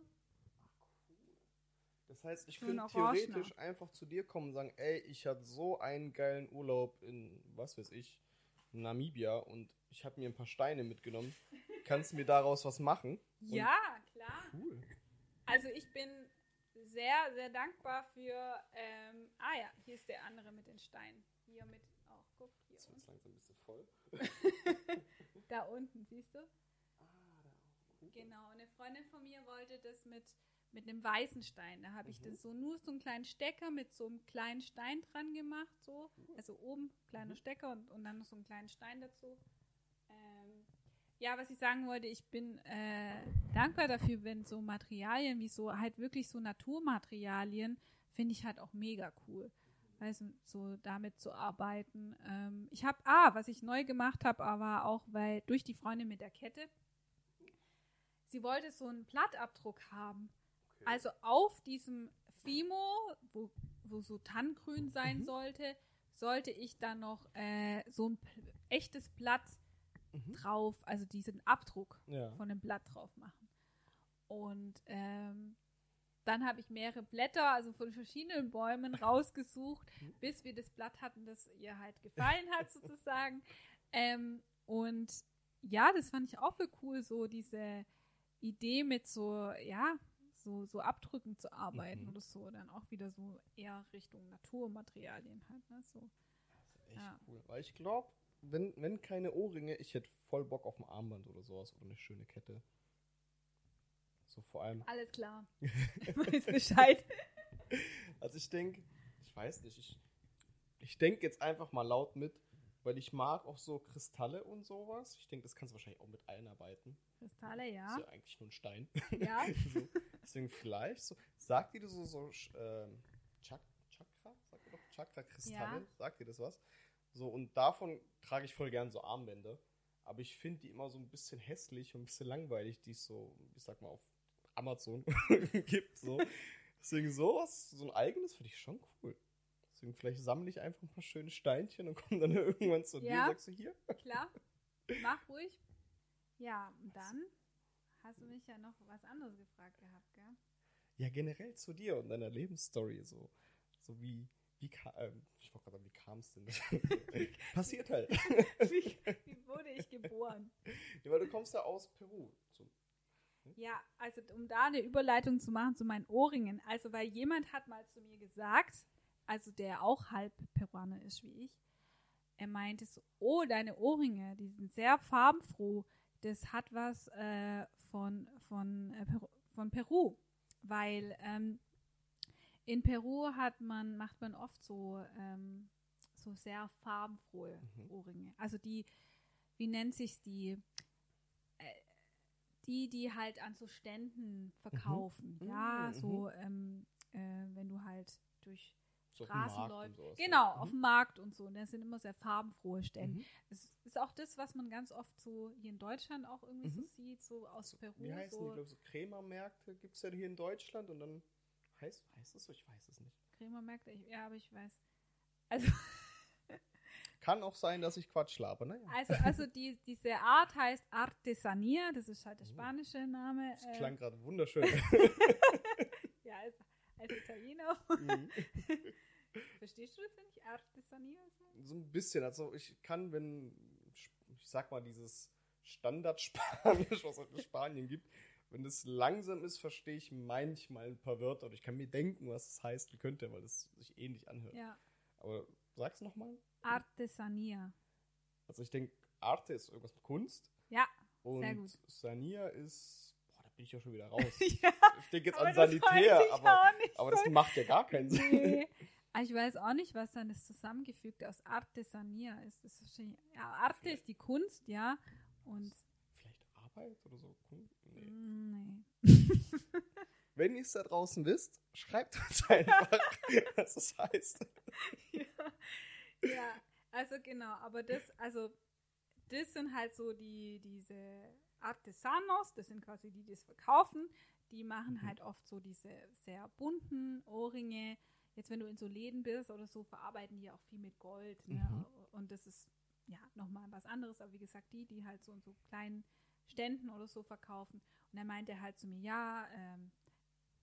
Das heißt, ich So könnte theoretisch einfach zu dir kommen und sagen, ey, ich hatte so einen geilen Urlaub in, was weiß ich, Namibia und ich habe mir ein paar Steine mitgenommen. Kannst du mir daraus was machen? Und- Ja, klar. Cool. Also ich bin sehr, sehr dankbar für, ähm, ah ja, hier ist der andere mit den Steinen. Hier mit, Jetzt wird unten. langsam ein bisschen voll. Da unten, siehst du? Ah, da. Cool. Genau, eine Freundin von mir wollte das mit, mit einem weißen Stein. Da habe ich Mhm. das so nur so einen kleinen Stecker mit so einem kleinen Stein dran gemacht, so. Also oben kleiner Mhm. Stecker und, und dann noch so einen kleinen Stein dazu. Ähm, ja, was ich sagen wollte, ich bin äh, dankbar dafür, wenn so Materialien wie so halt wirklich so Naturmaterialien, finde ich halt auch mega cool. Weißt du, so damit zu arbeiten. Ähm, ich habe, ah, was ich neu gemacht habe, aber auch weil durch die Freundin mit der Kette, sie wollte so einen Blattabdruck haben. Okay. Also auf diesem Fimo, wo, wo so Tannengrün sein Mhm. sollte, sollte ich dann noch äh, so ein echtes Blatt Mhm. drauf, also diesen Abdruck Ja. von dem Blatt drauf machen. Und ähm, dann habe ich mehrere Blätter, also von verschiedenen Bäumen rausgesucht, bis wir das Blatt hatten, das ihr halt gefallen hat, sozusagen. Ähm, und ja, das fand ich auch voll cool, so diese, Idee mit so, ja, so, so Abdrücken zu arbeiten Mhm. oder so, dann auch wieder so eher Richtung Naturmaterialien halt, ne? So. Das ist echt Ja. cool. Weil ich glaube, wenn, wenn keine Ohrringe, ich hätte voll Bock auf ein Armband oder sowas oder eine schöne Kette. So vor allem. Alles klar. Weiß Bescheid. Also ich denke, ich weiß nicht, ich, ich denke jetzt einfach mal laut mit, weil ich mag auch so Kristalle und sowas. Ich denke, das kannst du wahrscheinlich auch mit einarbeiten. Kristalle, ja. Ist ja eigentlich nur ein Stein. Ja. so, deswegen vielleicht so. Sagt ihr das so, so ähm, Chak Chakra? Sagt ihr doch Chakra-Kristalle? Ja. Sagt ihr das was? So, und davon trage ich voll gern so Armbänder. Aber ich finde die immer so ein bisschen hässlich und ein bisschen langweilig, die es so, ich sag mal, auf Amazon gibt. So. Deswegen sowas, so ein eigenes finde ich schon cool. Deswegen vielleicht sammle ich einfach ein paar schöne Steinchen und komme dann irgendwann zu dir Ja. und sagst du hier. Klar. Mach ruhig. Ja, und dann hast du mich ja noch was anderes gefragt gehabt, gell? Ja, generell zu dir und deiner Lebensstory. So, so wie, wie kam, ähm, ich wollte gerade sagen, wie kam es denn? Passiert halt. Wie, wie wurde ich geboren? ja, weil du kommst ja aus Peru. So, Ja, also um da eine Überleitung zu machen zu meinen Ohrringen. Also, weil jemand hat mal zu mir gesagt, also der auch halb Peruaner ist wie ich, er meinte so, oh, deine Ohrringe, die sind sehr farbenfroh. Das hat was äh, von, von, äh, Peru, von Peru. Weil ähm, in Peru hat man, macht man oft so, ähm, so sehr farbenfrohe Mhm. Ohrringe. Also die, wie nennt sich die? Die, die halt an so Ständen verkaufen. Ja, Mhm, so, ähm, äh, wenn du halt durch so Straßen läufst. Genau, ja. auf dem Markt und so. Und das sind immer sehr farbenfrohe Stände. Mhm. Das ist auch das, was man ganz oft so hier in Deutschland auch irgendwie so Mhm. sieht, so aus Peru. Wie heißen die? so Ich glaube, so Krämermärkte gibt es ja hier in Deutschland und dann heißt, heißt es so? Ich weiß es nicht. Krämermärkte, ich, ja, aber ich weiß. Also, Kann auch sein, dass ich Quatsch laber, ne? also, also die, diese Art heißt Artesania, das ist halt der Oh. spanische Name. Das äh, klang gerade wunderschön. ja, als, als Italiener. Mhm. Verstehst du das, ich Artesania so ein bisschen. Also ich kann, wenn, ich sag mal, dieses Standardspanisch, was es in Spanien gibt, wenn das langsam ist, verstehe ich manchmal ein paar Wörter oder ich kann mir denken, was es heißt, wie könnte, weil es sich ähnlich anhört. Ja, Aber sag's nochmal. Artesania. Also ich denke, Arte ist irgendwas mit Kunst. Ja, Und Sehr gut. Sania ist, boah, da bin ich ja schon wieder raus. ja Ich denke jetzt an Sanitär, aber, aber das macht ja gar keinen Sinn. Nee. Aber ich weiß auch nicht, was dann das Zusammengefügte aus Artesania ist. Das ist wahrscheinlich, ja, Arte ist die Kunst, ja. Und Vielleicht Arbeit oder so? Nee. mm, nee. Wenn ihr es da draußen wisst, schreibt uns einfach, was es heißt. ja. ja, also genau, aber das, also das sind halt so die, diese Artesanos, das sind quasi die, die es verkaufen, die machen Mhm. halt oft so diese sehr bunten Ohrringe. Jetzt, wenn du in so Läden bist oder so, verarbeiten die auch viel mit Gold. Ne? Mhm. Und das ist ja nochmal was anderes, aber wie gesagt, die, die halt so in so kleinen Ständen oder so verkaufen. Und er meinte halt zu mir, ja, ähm,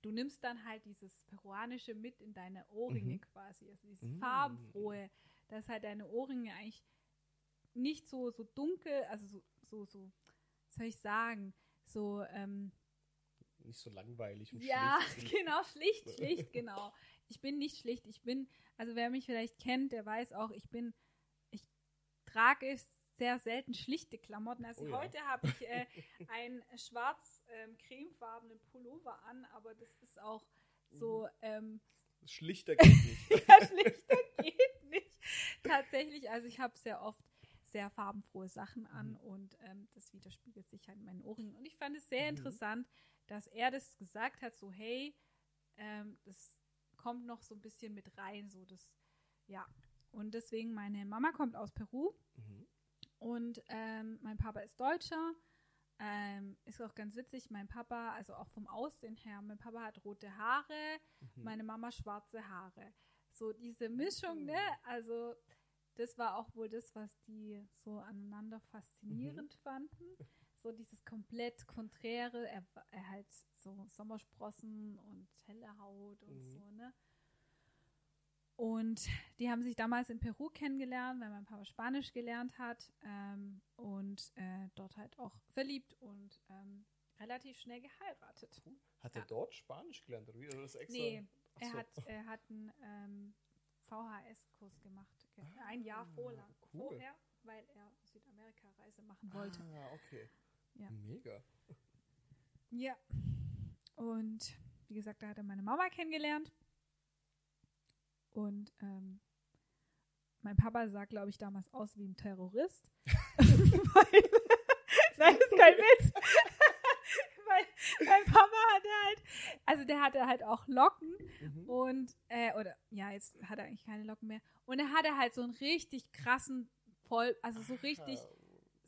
du nimmst dann halt dieses Peruanische mit in deine Ohrringe Mhm. quasi, also dieses Mm. farbenfrohe, dass halt deine Ohrringe eigentlich nicht so, so dunkel, also so, so, so, was soll ich sagen, so, ähm, Nicht so langweilig und ja, schlicht. genau, schlicht, schlicht, genau. Ich bin nicht schlicht, ich bin, also wer mich vielleicht kennt, der weiß auch, ich bin, ich trage sehr selten schlichte Klamotten. Also Oh ja. heute habe ich äh, einen schwarz-cremefarbenen Pullover an, aber das ist auch so, ähm, Schlichter geht nicht. ja, schlichter geht nicht. Tatsächlich, also ich habe sehr oft sehr farbenfrohe Sachen an Mhm. und ähm, das widerspiegelt sich halt in meinen Ohrringen. Und ich fand es sehr Mhm. interessant, dass er das gesagt hat, so hey, ähm, das kommt noch so ein bisschen mit rein, so das, ja. Und deswegen, meine Mama kommt aus Peru Mhm. Und ähm, mein Papa ist Deutscher. Ähm, ist auch ganz witzig, mein Papa, also auch vom Aussehen her, mein Papa hat rote Haare, Mhm. meine Mama schwarze Haare. So diese Mischung, ne? Mhm. Also das war auch wohl das, was die so aneinander faszinierend Mhm. fanden. So dieses komplett Konträre, er, er halt so Sommersprossen und helle Haut und Mhm. so, ne? Und die haben sich damals in Peru kennengelernt, weil mein Papa Spanisch gelernt hat ähm, und äh, dort halt auch verliebt. Und ähm, relativ schnell geheiratet. Hat er Ja. dort Spanisch gelernt oder wie? Oder ist extra? Nee, Ach er so. hat, er hat einen ähm, VHS-Kurs gemacht. ge- Ein Jahr Ah, vorlang, cool. vorher, weil er Südamerika-Reise machen wollte. Ah, okay. Ja. Mega. Ja. Und wie gesagt, da hat er meine Mama kennengelernt. Und ähm, mein Papa sah, glaube ich, damals aus wie ein Terrorist. Weil, nein, das ist kein Witz. Weil mein Papa hatte halt, also der hatte halt auch Locken Mhm. und, äh, oder, ja, jetzt hat er eigentlich keine Locken mehr. Und er hatte halt so einen richtig krassen, voll, also so richtig, Ah,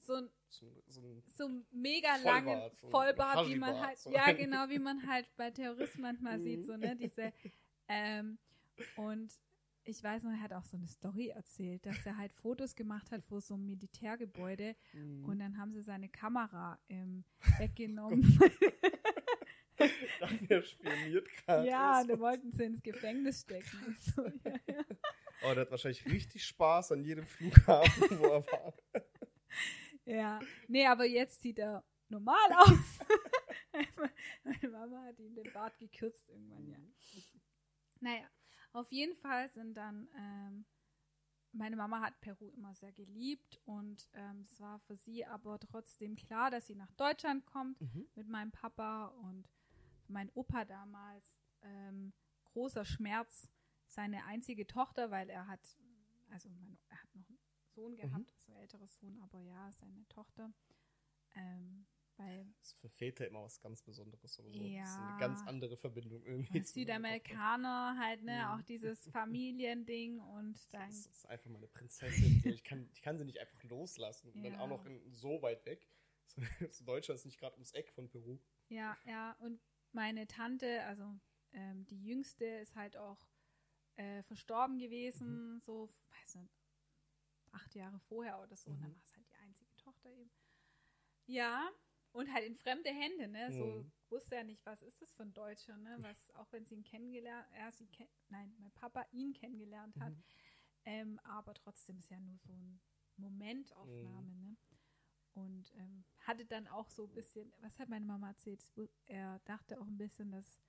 so ein so, so ein so mega Vollbart, langen so ein Vollbart, wie man halt, ja ein- genau, wie man halt bei Terroristen manchmal sieht, so, ne, diese, ähm, und ich weiß noch, er hat auch so eine Story erzählt, dass er halt Fotos gemacht hat vor so einem Militärgebäude Mhm. und dann haben sie seine Kamera ähm, weggenommen. Dachte, er spioniert gerade. ja, da wollten sie ins Gefängnis stecken. So, ja, ja. Oh, der hat wahrscheinlich richtig Spaß an jedem Flughafen, wo er war. ja, nee, aber jetzt sieht er normal aus. Meine Mama hat ihm den Bart gekürzt irgendwann, ja. Naja, auf jeden Fall sind dann, ähm, meine Mama hat Peru immer sehr geliebt und ähm, es war für sie aber trotzdem klar, dass sie nach Deutschland kommt Mhm. mit meinem Papa und mein Opa damals ähm, großer Schmerz, seine einzige Tochter, weil er hat, also mein, er hat noch einen Sohn gehabt, also ein älterer Sohn, aber ja, seine Tochter. Ähm, weil Das ist für Väter immer was ganz Besonderes oder so. Das ist Ja. eine ganz andere Verbindung irgendwie. Südamerikaner halt, ne, Mhm. auch dieses Familiending und dann, Das ist einfach meine Prinzessin. Ich, kann, ich kann sie nicht einfach loslassen. Und dann Ja. auch noch in, so weit weg. Deutschland ist nicht gerade ums Eck von Peru. ja, ja, und meine Tante, also ähm, die jüngste, ist halt auch äh, verstorben gewesen, Mhm. so, weiß nicht, acht Jahre vorher oder so, und dann Mhm. war es halt die einzige Tochter eben. Ja, und halt in fremde Hände, ne, so Mhm. wusste er nicht, was ist das für ein Deutscher, ne, was, auch wenn sie ihn kennengelernt, er sie ken nein, mein Papa ihn kennengelernt hat, Mhm. ähm, aber trotzdem ist ja nur so ein Momentaufnahme, Mhm. ne? Und ähm, hatte dann auch so ein bisschen, was hat meine Mama erzählt? Er dachte auch ein bisschen, dass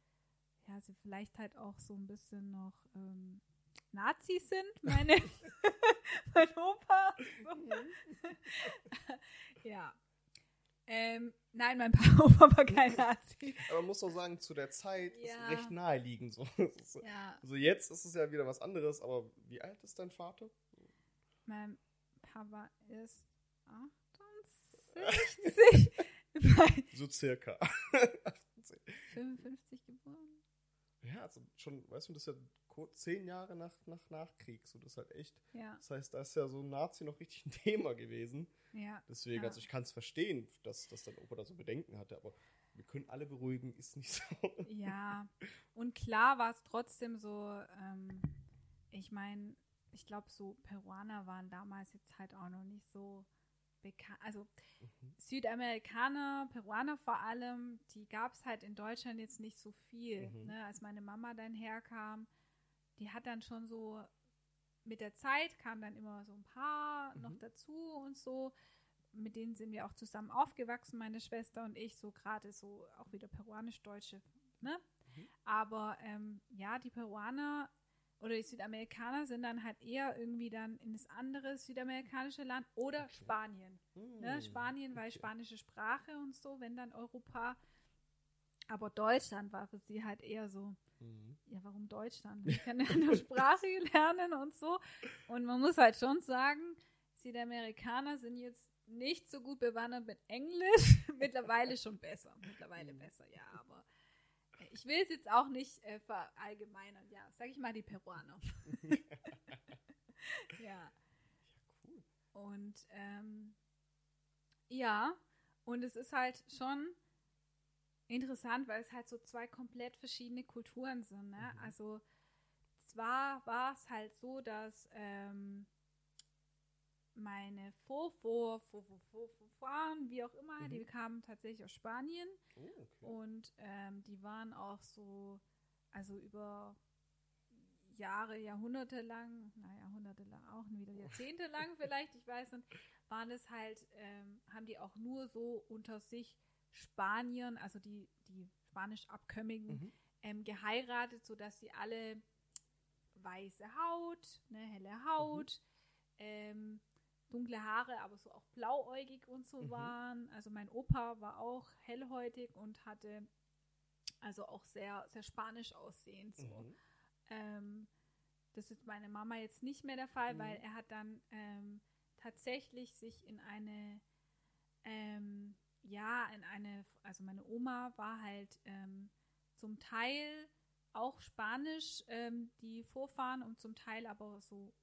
ja, sie vielleicht halt auch so ein bisschen noch ähm, Nazis sind, meine, mein Opa. So. ja. Ähm, nein, mein Pa- Opa war kein Nazi. Aber man muss auch sagen, zu der Zeit Ja. ist recht naheliegend so. Ist- Ja, Also jetzt ist es ja wieder was anderes, aber wie alt ist dein Vater? mein Papa ist 68. Nein, So circa. 55 geboren. ja, also schon, weißt du, das ist ja zehn Jahre nach, nach Nachkrieg. So, das ist halt echt. Ja, Das heißt, da ist ja so ein Nazi noch richtig ein Thema gewesen. ja. Deswegen, Ja. also ich kann es verstehen, dass, dass dein Opa da so Bedenken hatte, aber wir können alle beruhigen, ist nicht so. Ja, und klar war es trotzdem so, ähm, ich meine, ich glaube, so Peruaner waren damals jetzt halt auch noch nicht so bekannt. Also Mhm. Südamerikaner, Peruaner vor allem, die gab es halt in Deutschland jetzt nicht so viel. Mhm. Ne? Als meine Mama dann herkam, die hat dann schon so, mit der Zeit kamen dann immer so ein paar noch Mhm. dazu und so. Mit denen sind wir auch zusammen aufgewachsen, meine Schwester und ich, so gerade so auch wieder peruanisch-deutsche. Ne? Mhm. Aber ähm, ja, die Peruaner oder die Südamerikaner sind dann halt eher irgendwie dann in das andere südamerikanische Land oder Okay. Spanien. Ne? Hm, Spanien, weil okay. spanische Sprache und so, wenn dann Europa. Aber Deutschland war für sie halt eher so, Mhm. ja, warum Deutschland? Ich kann ja eine Sprache lernen und so. Und man muss halt schon sagen, Südamerikaner sind jetzt nicht so gut bewandert mit Englisch. Mittlerweile schon besser. Mittlerweile Mhm. besser, ja, aber ich will es jetzt auch nicht äh, verallgemeinern. Ja, sag ich mal die Peruaner. ja. Cool. Und ähm, ja, und es ist halt schon interessant, weil es halt so zwei komplett verschiedene Kulturen sind. Ne? Mhm. Also zwar war es halt so, dass ähm, meine Vorvor, Vor, Vor, Vor, Vorfahren, wie auch immer, Mhm. die kamen tatsächlich aus Spanien Oh, okay. und ähm, die waren auch so, also über Jahre, Jahrhunderte lang, naja, Jahrhunderte lang auch, wieder Jahrzehnte lang vielleicht, ich weiß nicht, waren es halt, ähm, haben die auch nur so unter sich Spaniern, also die, die spanisch Abkömmigen, Mhm. ähm, geheiratet, sodass sie alle weiße Haut, ne, helle Haut, ähm, dunkle Haare, aber so auch blauäugig und so Mhm. waren. Also mein Opa war auch hellhäutig und hatte also auch sehr, sehr spanisch aussehend. So. Mhm. Ähm, das ist meine Mama jetzt nicht mehr der Fall, Mhm. weil er hat dann ähm, tatsächlich sich in eine, ähm, ja, in eine, also meine Oma war halt ähm, zum Teil auch Spanisch, ähm, die Vorfahren und zum Teil aber so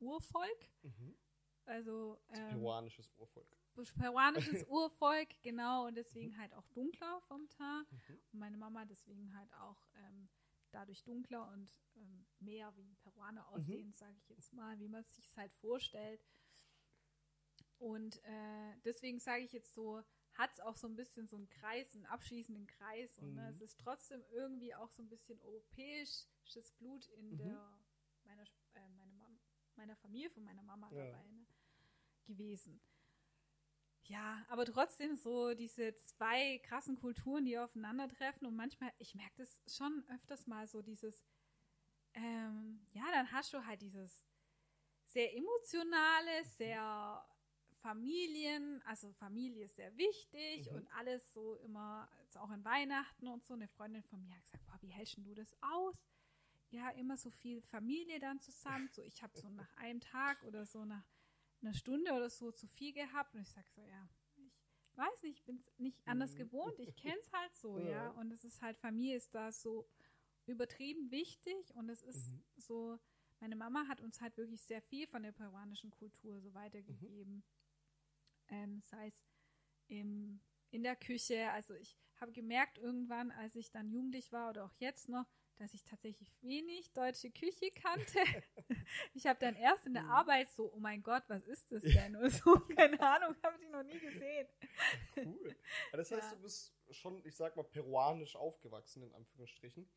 Urvolk. Mhm. Also ähm, peruanisches Urvolk. peruanisches Urvolk, genau, und deswegen halt auch dunkler vom Tag. Mhm. Und meine Mama deswegen halt auch ähm, dadurch dunkler und ähm, mehr wie Peruaner aussehen, sage ich jetzt mal, wie man es sich halt vorstellt. Und äh, deswegen sage ich jetzt so, hat es auch so ein bisschen so einen Kreis, einen abschließenden Kreis. Und ne, Mhm. es ist trotzdem irgendwie auch so ein bisschen europäisches Blut in Mhm. der meiner, äh, meine meiner Familie von meiner Mama Ja. dabei ne, gewesen. Ja, aber trotzdem so diese zwei krassen Kulturen, die aufeinandertreffen und manchmal, ich merke das schon öfters mal so dieses, ähm, ja, dann hast du halt dieses sehr emotionale, sehr Familien, also Familie ist sehr wichtig Mhm. und alles so immer, jetzt auch an Weihnachten und so. Eine Freundin von mir hat gesagt, boah, wie hältst du das aus? Ja, immer so viel Familie dann zusammen. So, ich habe so nach einem Tag oder so nach einer Stunde oder so zu viel gehabt und ich sag so, ja, ich weiß nicht, ich bin nicht anders Mhm. gewohnt. Ich kenne es halt so, Ja. ja. Und es ist halt, Familie ist da so übertrieben wichtig und es ist Mhm. so, meine Mama hat uns halt wirklich sehr viel von der peruanischen Kultur so weitergegeben. Ähm, sei es im, in der Küche. Also ich habe gemerkt irgendwann, als ich dann jugendlich war oder auch jetzt noch, dass ich tatsächlich wenig deutsche Küche kannte. ich habe dann erst in der Mhm. Arbeit so, oh mein Gott, was ist das denn? Und so, keine Ahnung, habe ich noch nie gesehen. Cool. Ja, das heißt, Ja. du bist schon, ich sag mal, peruanisch aufgewachsen, in Anführungsstrichen.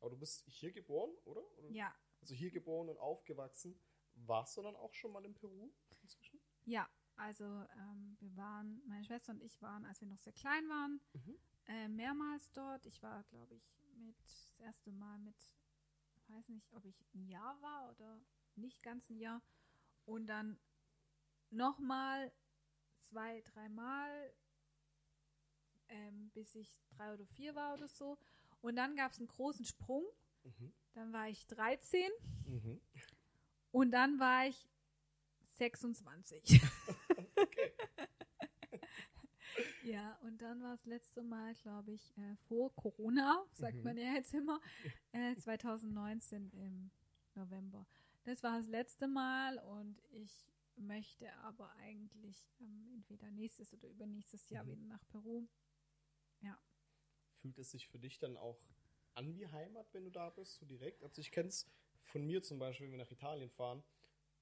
Aber du bist hier geboren, oder? oder? Ja, Also hier geboren und aufgewachsen. Warst du dann auch schon mal in Peru inzwischen? ja. Also ähm, wir waren, meine Schwester und ich waren, als wir noch sehr klein waren, Mhm. äh, mehrmals dort. Ich war, glaube ich, mit das erste Mal mit, weiß nicht, ob ich ein Jahr war oder nicht ganz ein Jahr. Und dann nochmal zwei, dreimal, ähm, bis ich drei oder vier war oder so. Und dann gab es einen großen Sprung. Mhm. Dann war ich 13 Mhm. und dann war ich 26. Okay. Ja, und dann war das letzte Mal, glaube ich, äh, vor Corona, sagt Mhm. man ja jetzt immer, äh, 2019 im November. Das war das letzte Mal und ich möchte aber eigentlich ähm, entweder nächstes oder übernächstes Jahr Mhm. wieder nach Peru. Fühlt es sich für dich dann auch an wie Heimat, wenn du da bist, so direkt? Also ich kenne es von mir zum Beispiel, wenn wir nach Italien fahren.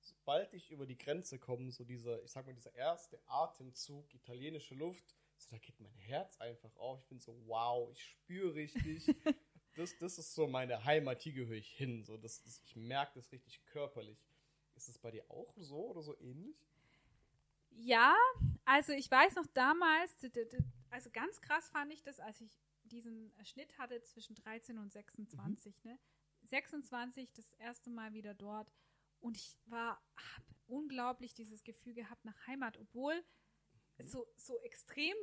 Sobald ich über die Grenze komme, so dieser, ich sag mal, dieser erste Atemzug, italienische Luft, so da geht mein Herz einfach auf. Ich bin so, wow, ich spüre richtig. das, das ist so meine Heimat, hier gehöre ich hin. So, das, das, ich merke das richtig körperlich. Ist es bei dir auch so oder so ähnlich? Ja, also ich weiß noch damals, also ganz krass fand ich das, als ich diesen Schnitt hatte zwischen 13 und 26, ne? 26 das erste Mal wieder dort und ich war hab unglaublich dieses Gefühl gehabt nach Heimat, obwohl so so extrem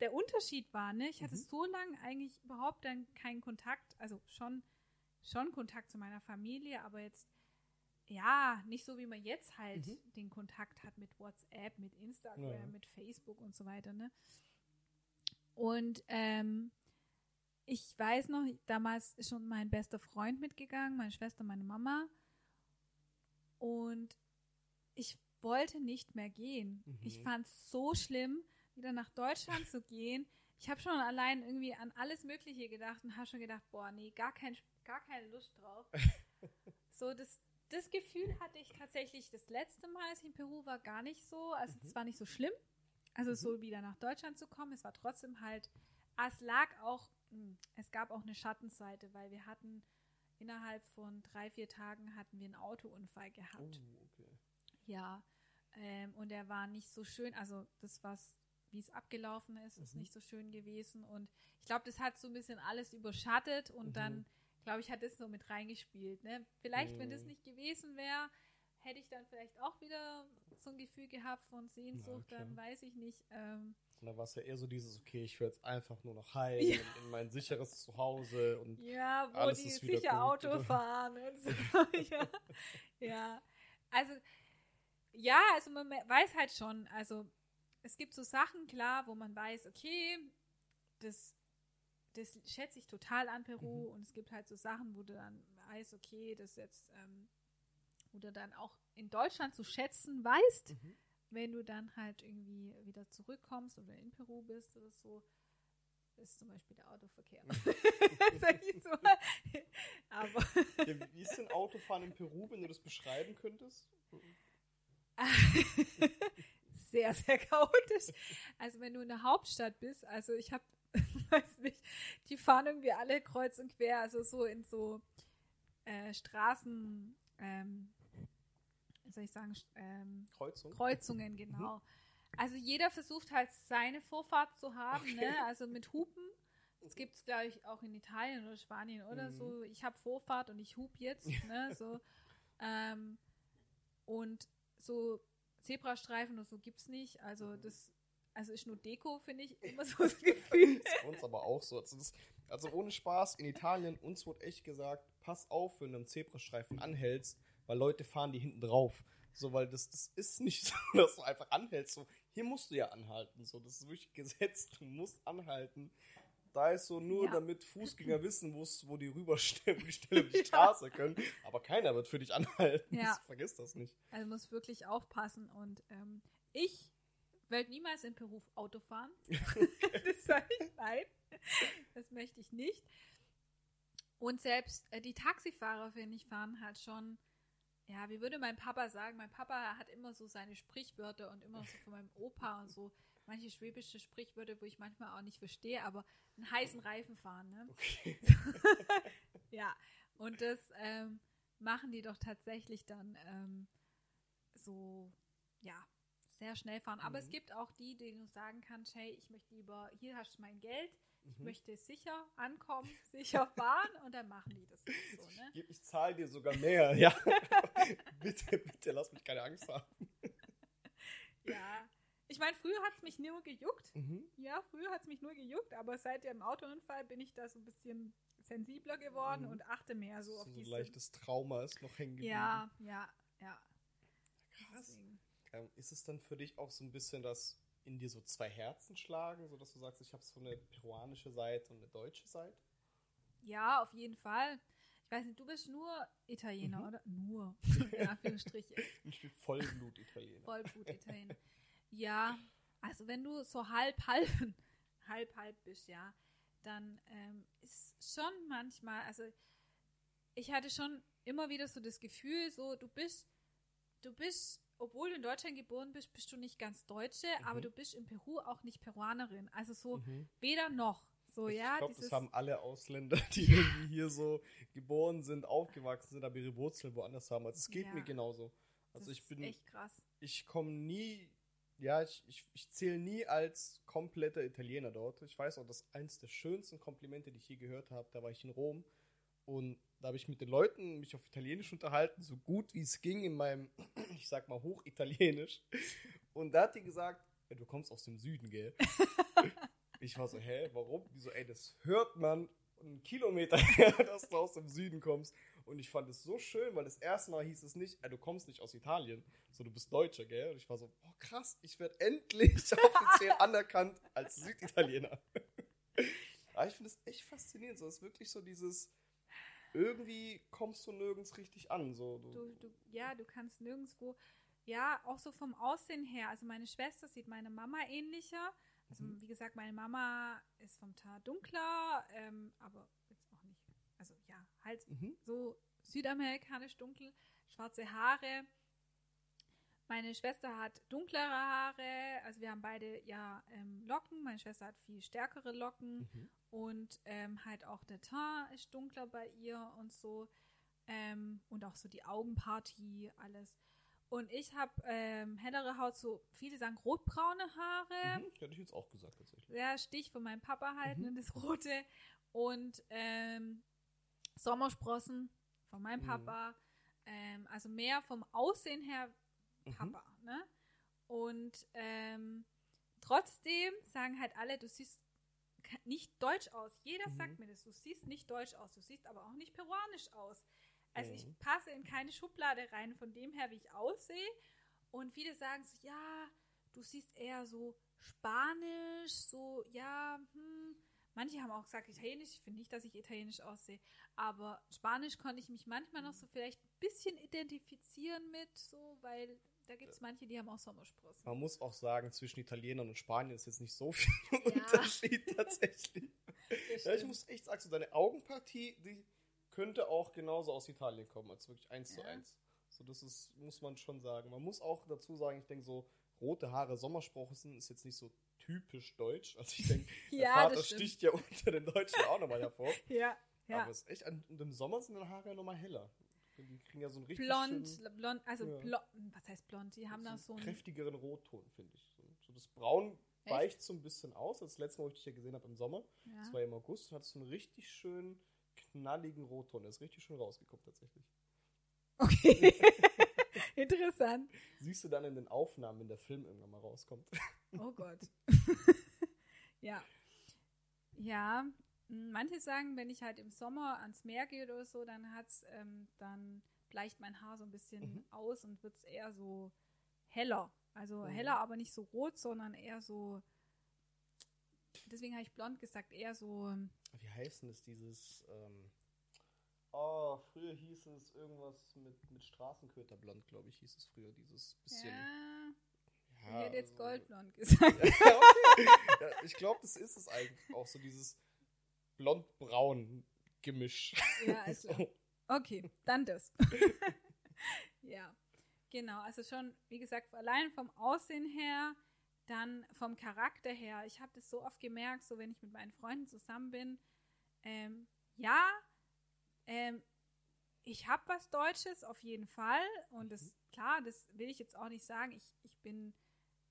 der Unterschied war, ne? Ich hatte Mhm. so lange eigentlich überhaupt dann keinen Kontakt, also schon schon Kontakt zu meiner Familie, aber jetzt ja, nicht so wie man jetzt halt Mhm. den Kontakt hat mit WhatsApp, mit Instagram, Ja, mit Facebook und so weiter, ne? Und ähm, ich weiß noch, damals ist schon mein bester Freund mitgegangen, meine Schwester, meine Mama. Und ich wollte nicht mehr gehen. Mhm. Ich fand es so schlimm, wieder nach Deutschland zu gehen. Ich habe schon allein irgendwie an alles Mögliche gedacht und habe schon gedacht, boah, nee, gar, kein, gar keine Lust drauf. so, das, das Gefühl hatte ich tatsächlich das letzte Mal, als ich in Peru war, gar nicht so. Also, es Mhm. war nicht so schlimm. Also, Mhm. so wieder nach Deutschland zu kommen. Es war trotzdem halt, ah, es lag auch, mh, es gab auch eine Schattenseite, weil wir hatten innerhalb von drei, vier Tagen hatten wir einen Autounfall Oh, gehabt. okay. Ja, ähm, und der war nicht so schön. Also das, was wie es abgelaufen ist, ist Mhm. nicht so schön gewesen. Und ich glaube, das hat so ein bisschen alles überschattet und Mhm. dann, glaube ich, hat das so mit reingespielt. Ne? Vielleicht, wenn das Mhm. nicht gewesen wäre, hätte ich dann vielleicht auch wieder so ein Gefühl gehabt von Sehnsucht, Ja, dann weiß ich nicht. Ähm, Und da war es ja eher so dieses, okay, ich will jetzt einfach nur noch heim, Ja. in, in mein sicheres Zuhause und Ja, wo Alles die ist wieder sicher gut, Auto fahren und so. ja. ja. Also, ja, also man weiß halt schon, also es gibt so Sachen, klar, wo man weiß, okay, das, das schätze ich total an Peru Mhm. und es gibt halt so Sachen, wo du dann weißt, okay, das jetzt, ähm, wo du dann auch in Deutschland zu schätzen weißt, Mhm. Wenn du dann halt irgendwie wieder zurückkommst oder in Peru bist oder so, ist zum Beispiel der Autoverkehr. Sag ich so. Aber Ja, wie- ist denn Autofahren in Peru, wenn du das beschreiben könntest? sehr, sehr chaotisch. Also wenn du in der Hauptstadt bist, also ich habe, weiß nicht, die fahren irgendwie alle kreuz und quer, also so in so äh, Straßen, ähm, soll ich sagen, ähm, Kreuzung? Kreuzungen, genau. Also jeder versucht halt seine Vorfahrt zu haben, Okay. ne? also mit Hupen. Das gibt es, glaube ich, auch in Italien oder Spanien oder Mhm. so. Ich habe Vorfahrt und ich hup jetzt. Ne? So, ähm, und so Zebrastreifen oder so gibt es nicht. Also das also ist nur Deko, finde ich, immer so das Gefühl. ist bei uns aber auch so. Also, das, also ohne Spaß, in Italien, uns wurde echt gesagt, pass auf, wenn du am Zebrastreifen anhältst, weil Leute fahren die hinten drauf. So, weil das, das ist nicht so, dass du einfach anhältst. So, hier musst du ja anhalten. So, das ist wirklich Gesetz, du musst anhalten. Da ist so nur, Ja. damit Fußgänger wissen, wo die rüberstellen, die Stelle die. Straße können. Aber keiner wird für dich anhalten. Ja. Vergiss das nicht. Also muss wirklich aufpassen. Und ähm, ich werde niemals in Peru Auto fahren. das sage ich nein. Das möchte ich nicht. Und selbst äh, die Taxifahrer, finde ich, fahren halt schon, ja, wie würde mein Papa sagen? Mein Papa hat immer so seine Sprichwörter und immer so von meinem Opa und so manche schwäbische Sprichwörter, wo ich manchmal auch nicht verstehe, aber einen heißen Reifen fahren, ne? Okay. ja, und das ähm, machen die doch tatsächlich dann ähm, so, ja, sehr schnell fahren. Aber es Mhm. gibt auch die, denen du sagen kannst, hey, ich möchte lieber, hier hast du mein Geld, ich Mhm. möchte sicher ankommen, sicher fahren und dann machen die das nicht so, ne? Ich, ich zahle dir sogar mehr. Ja. bitte, bitte, lass mich keine Angst haben. Ja. Ich meine, früher hat es mich nur gejuckt. Mhm. Ja, früher hat es mich nur gejuckt, aber seit dem Autounfall bin ich da so ein bisschen sensibler geworden Mhm. und achte mehr so So auf ein diese. leichtes Trauma ist noch hängen geblieben. Ja, ja, ja. Krass. Deswegen. Ähm, ist es dann für dich auch so ein bisschen, dass in dir so zwei Herzen schlagen, sodass du sagst, ich habe so eine peruanische Seite und eine deutsche Seite? Ja, auf jeden Fall. Ich weiß nicht, du bist nur Italiener, Mhm. oder? Nur. In Anführungsstriche. Ich bin Vollblut-Italiener. Vollblut-Italiener. Ja, also wenn du so halb, halb, halb, halb bist, ja, dann ähm, ist schon manchmal, also ich hatte schon immer wieder so das Gefühl, so du bist, du bist, obwohl du in Deutschland geboren bist, bist du nicht ganz Deutsche, aber Mhm. du bist in Peru auch nicht Peruanerin. Also so Mhm. weder noch. So, ich ja, glaube, das haben alle Ausländer, die irgendwie hier so geboren sind, aufgewachsen sind, aber ihre Wurzeln woanders haben. Also es geht Ja. mir genauso. Also das ich bin, ist echt krass. ich komme nie, ja, ich, ich, ich zähle nie als kompletter Italiener dort. Ich weiß auch, dass eins der schönsten Komplimente, die ich je gehört habe, da war ich in Rom und da habe ich mit den Leuten mich auf Italienisch unterhalten, so gut wie es ging in meinem, ich sag mal, Hochitalienisch. Und da hat die gesagt, ja, du kommst aus dem Süden, gell? ich war so, hä, warum? Die so, ey, das hört man einen Kilometer her, dass du aus dem Süden kommst. Und ich fand es so schön, weil das erste Mal hieß es nicht, ey, du kommst nicht aus Italien, so du bist Deutscher, gell? Und ich war so, oh krass, ich werde endlich offiziell anerkannt als Süditaliener. Aber ich finde es echt faszinierend. So, es ist wirklich so dieses, irgendwie kommst du nirgends richtig an. So, du, Du, ja, du kannst nirgendwo, ja, auch so vom Aussehen her. Also meine Schwester sieht meine Mama ähnlicher. Also Mhm. wie gesagt, meine Mama ist vom Tar dunkler, ähm, aber jetzt auch nicht. Also ja, halt Mhm. so südamerikanisch dunkel, schwarze Haare. Meine Schwester hat dunklere Haare, also wir haben beide ja ähm, Locken. Meine Schwester hat viel stärkere Locken Mhm. und ähm, halt auch der Teint ist dunkler bei ihr und so. Ähm, und auch so die Augenpartie, alles. Und ich habe ähm, hellere Haut, so viele sagen rotbraune Haare. Mhm, hätte ich jetzt auch gesagt tatsächlich. Ja, Stich von meinem Papa halt, Mhm. das Rote. Und ähm, Sommersprossen von meinem Mhm. Papa. Ähm, also mehr vom Aussehen her Mhm. Papa. Ne? Und ähm, trotzdem sagen halt alle, du siehst nicht deutsch aus. Jeder Mhm. sagt mir das. Du siehst nicht deutsch aus. Du siehst aber auch nicht peruanisch aus. Also ich Mhm. passe in keine Schublade rein von dem her, wie ich aussehe. Und viele sagen so, ja, du siehst eher so spanisch, so, ja, hm. Manche haben auch gesagt italienisch. Ich finde nicht, dass ich italienisch aussehe. Aber Spanisch konnte ich mich manchmal noch so vielleicht ein bisschen identifizieren mit, so, weil da gibt es manche, die haben auch Sommersprossen. Man muss auch sagen, zwischen Italienern und Spaniern ist jetzt nicht so viel Unterschied tatsächlich. Ja, ich muss echt sagen, so deine Augenpartie, die könnte auch genauso aus Italien kommen, als wirklich eins zu Ja. eins. So, das ist, muss man schon sagen. Man muss auch dazu sagen, ich denke, so rote Haare, Sommersprossen ist jetzt nicht so typisch deutsch. Also ich denke, der Ja, Vater sticht ja unter den Deutschen auch nochmal hervor. Ja, ja. Aber es ist echt, und im Sommer sind deine Haare ja nochmal heller. Die kriegen ja so einen richtig blond, schönen, blond, also Ja. blond, was heißt blond? Die haben da einen so ein, kräftigeren Rotton, finde ich. So, das Braun Echt? weicht so ein bisschen aus. Das letzte Mal, wo ich dich ja gesehen habe im Sommer, ja. das war ja im August, und hat so einen richtig schönen, knalligen Rotton. Der ist richtig schön rausgekommen tatsächlich. Okay. Interessant. Siehst du dann in den Aufnahmen, wenn der Film irgendwann mal rauskommt. Oh Gott. ja. Ja, manche sagen, wenn ich halt im Sommer ans Meer gehe oder so, dann hat's, ähm, dann bleicht mein Haar so ein bisschen Mhm. aus und wird es eher so heller. Also Mhm. heller, aber nicht so rot, sondern eher so. Deswegen habe ich blond gesagt, eher so. Wie heißt denn das, dieses, ähm, oh, früher hieß es irgendwas mit, mit Straßenköterblond, glaube ich, hieß es früher, dieses bisschen. Ja, ich ja, hätte jetzt also- goldblond gesagt. ja, okay. ja, ich glaube, das ist es eigentlich auch so, dieses blond-braun Gemisch. Ja, klar. Okay, dann das. ja, genau. Also schon, wie gesagt, allein vom Aussehen her, dann vom Charakter her. Ich habe das so oft gemerkt, so wenn ich mit meinen Freunden zusammen bin. Ähm, ja, ähm, ich habe was Deutsches auf jeden Fall. Und das, klar, das will ich jetzt auch nicht sagen. Ich, ich bin,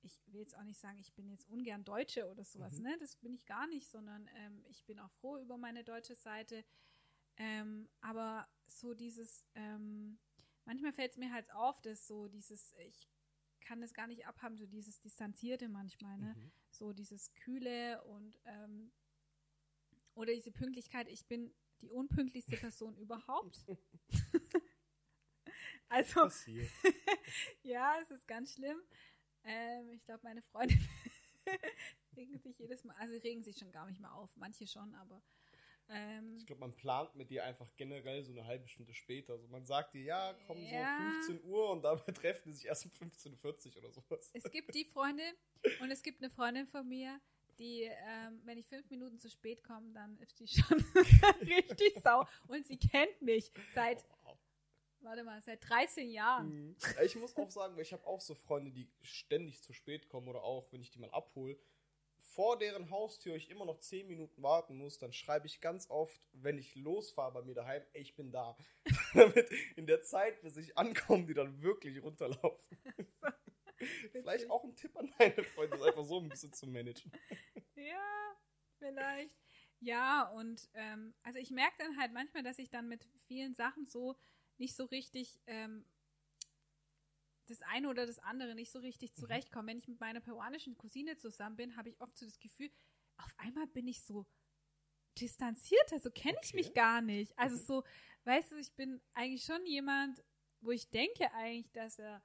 ich will jetzt auch nicht sagen, ich bin jetzt ungern Deutsche oder sowas, Mhm. ne? Das bin ich gar nicht, sondern ähm, ich bin auch froh über meine deutsche Seite. Ähm, aber so dieses, ähm, manchmal fällt es mir halt auf, dass so dieses, ich kann das gar nicht abhaben, so dieses Distanzierte manchmal, ne? Mhm. So dieses Kühle und ähm, oder diese Pünktlichkeit. Ich bin die unpünktlichste Person überhaupt. also, ja, es ist ganz schlimm. Ähm, ich glaube, meine Freunde regen sich jedes Mal, also regen sich schon gar nicht mehr auf. Manche schon, aber ähm, Ich glaube, man plant mit dir einfach generell so eine halbe Stunde später. Also man sagt dir, ja, komm Ja. so 15 Uhr und dabei treffen die sich erst um 15.40 Uhr oder sowas. es gibt die Freunde und es gibt eine Freundin von mir, die, ähm, wenn ich fünf Minuten zu spät komme, dann ist die schon richtig sau. Und sie kennt mich seit. Warte mal, seit 13 Jahren. Mhm. Ich muss auch sagen, ich habe auch so Freunde, die ständig zu spät kommen oder auch, wenn ich die mal abhole, vor deren Haustür ich immer noch 10 Minuten warten muss, dann schreibe ich ganz oft, wenn ich losfahre bei mir daheim, ey, ich bin da. Damit in der Zeit, bis ich ankomme, die dann wirklich runterlaufen. Vielleicht auch ein Tipp an meine Freunde, das einfach so ein bisschen zu managen. Ja, vielleicht. Ja, und ähm, also ich merke dann halt manchmal, dass ich dann mit vielen Sachen so nicht so richtig ähm, das eine oder das andere nicht so richtig Mhm. zurechtkomme. Wenn ich mit meiner peruanischen Cousine zusammen bin, habe ich oft so das Gefühl, auf einmal bin ich so distanzierter, so kenne ich Okay. mich gar nicht. Also Mhm. so, weißt du, ich bin eigentlich schon jemand, wo ich denke eigentlich, dass er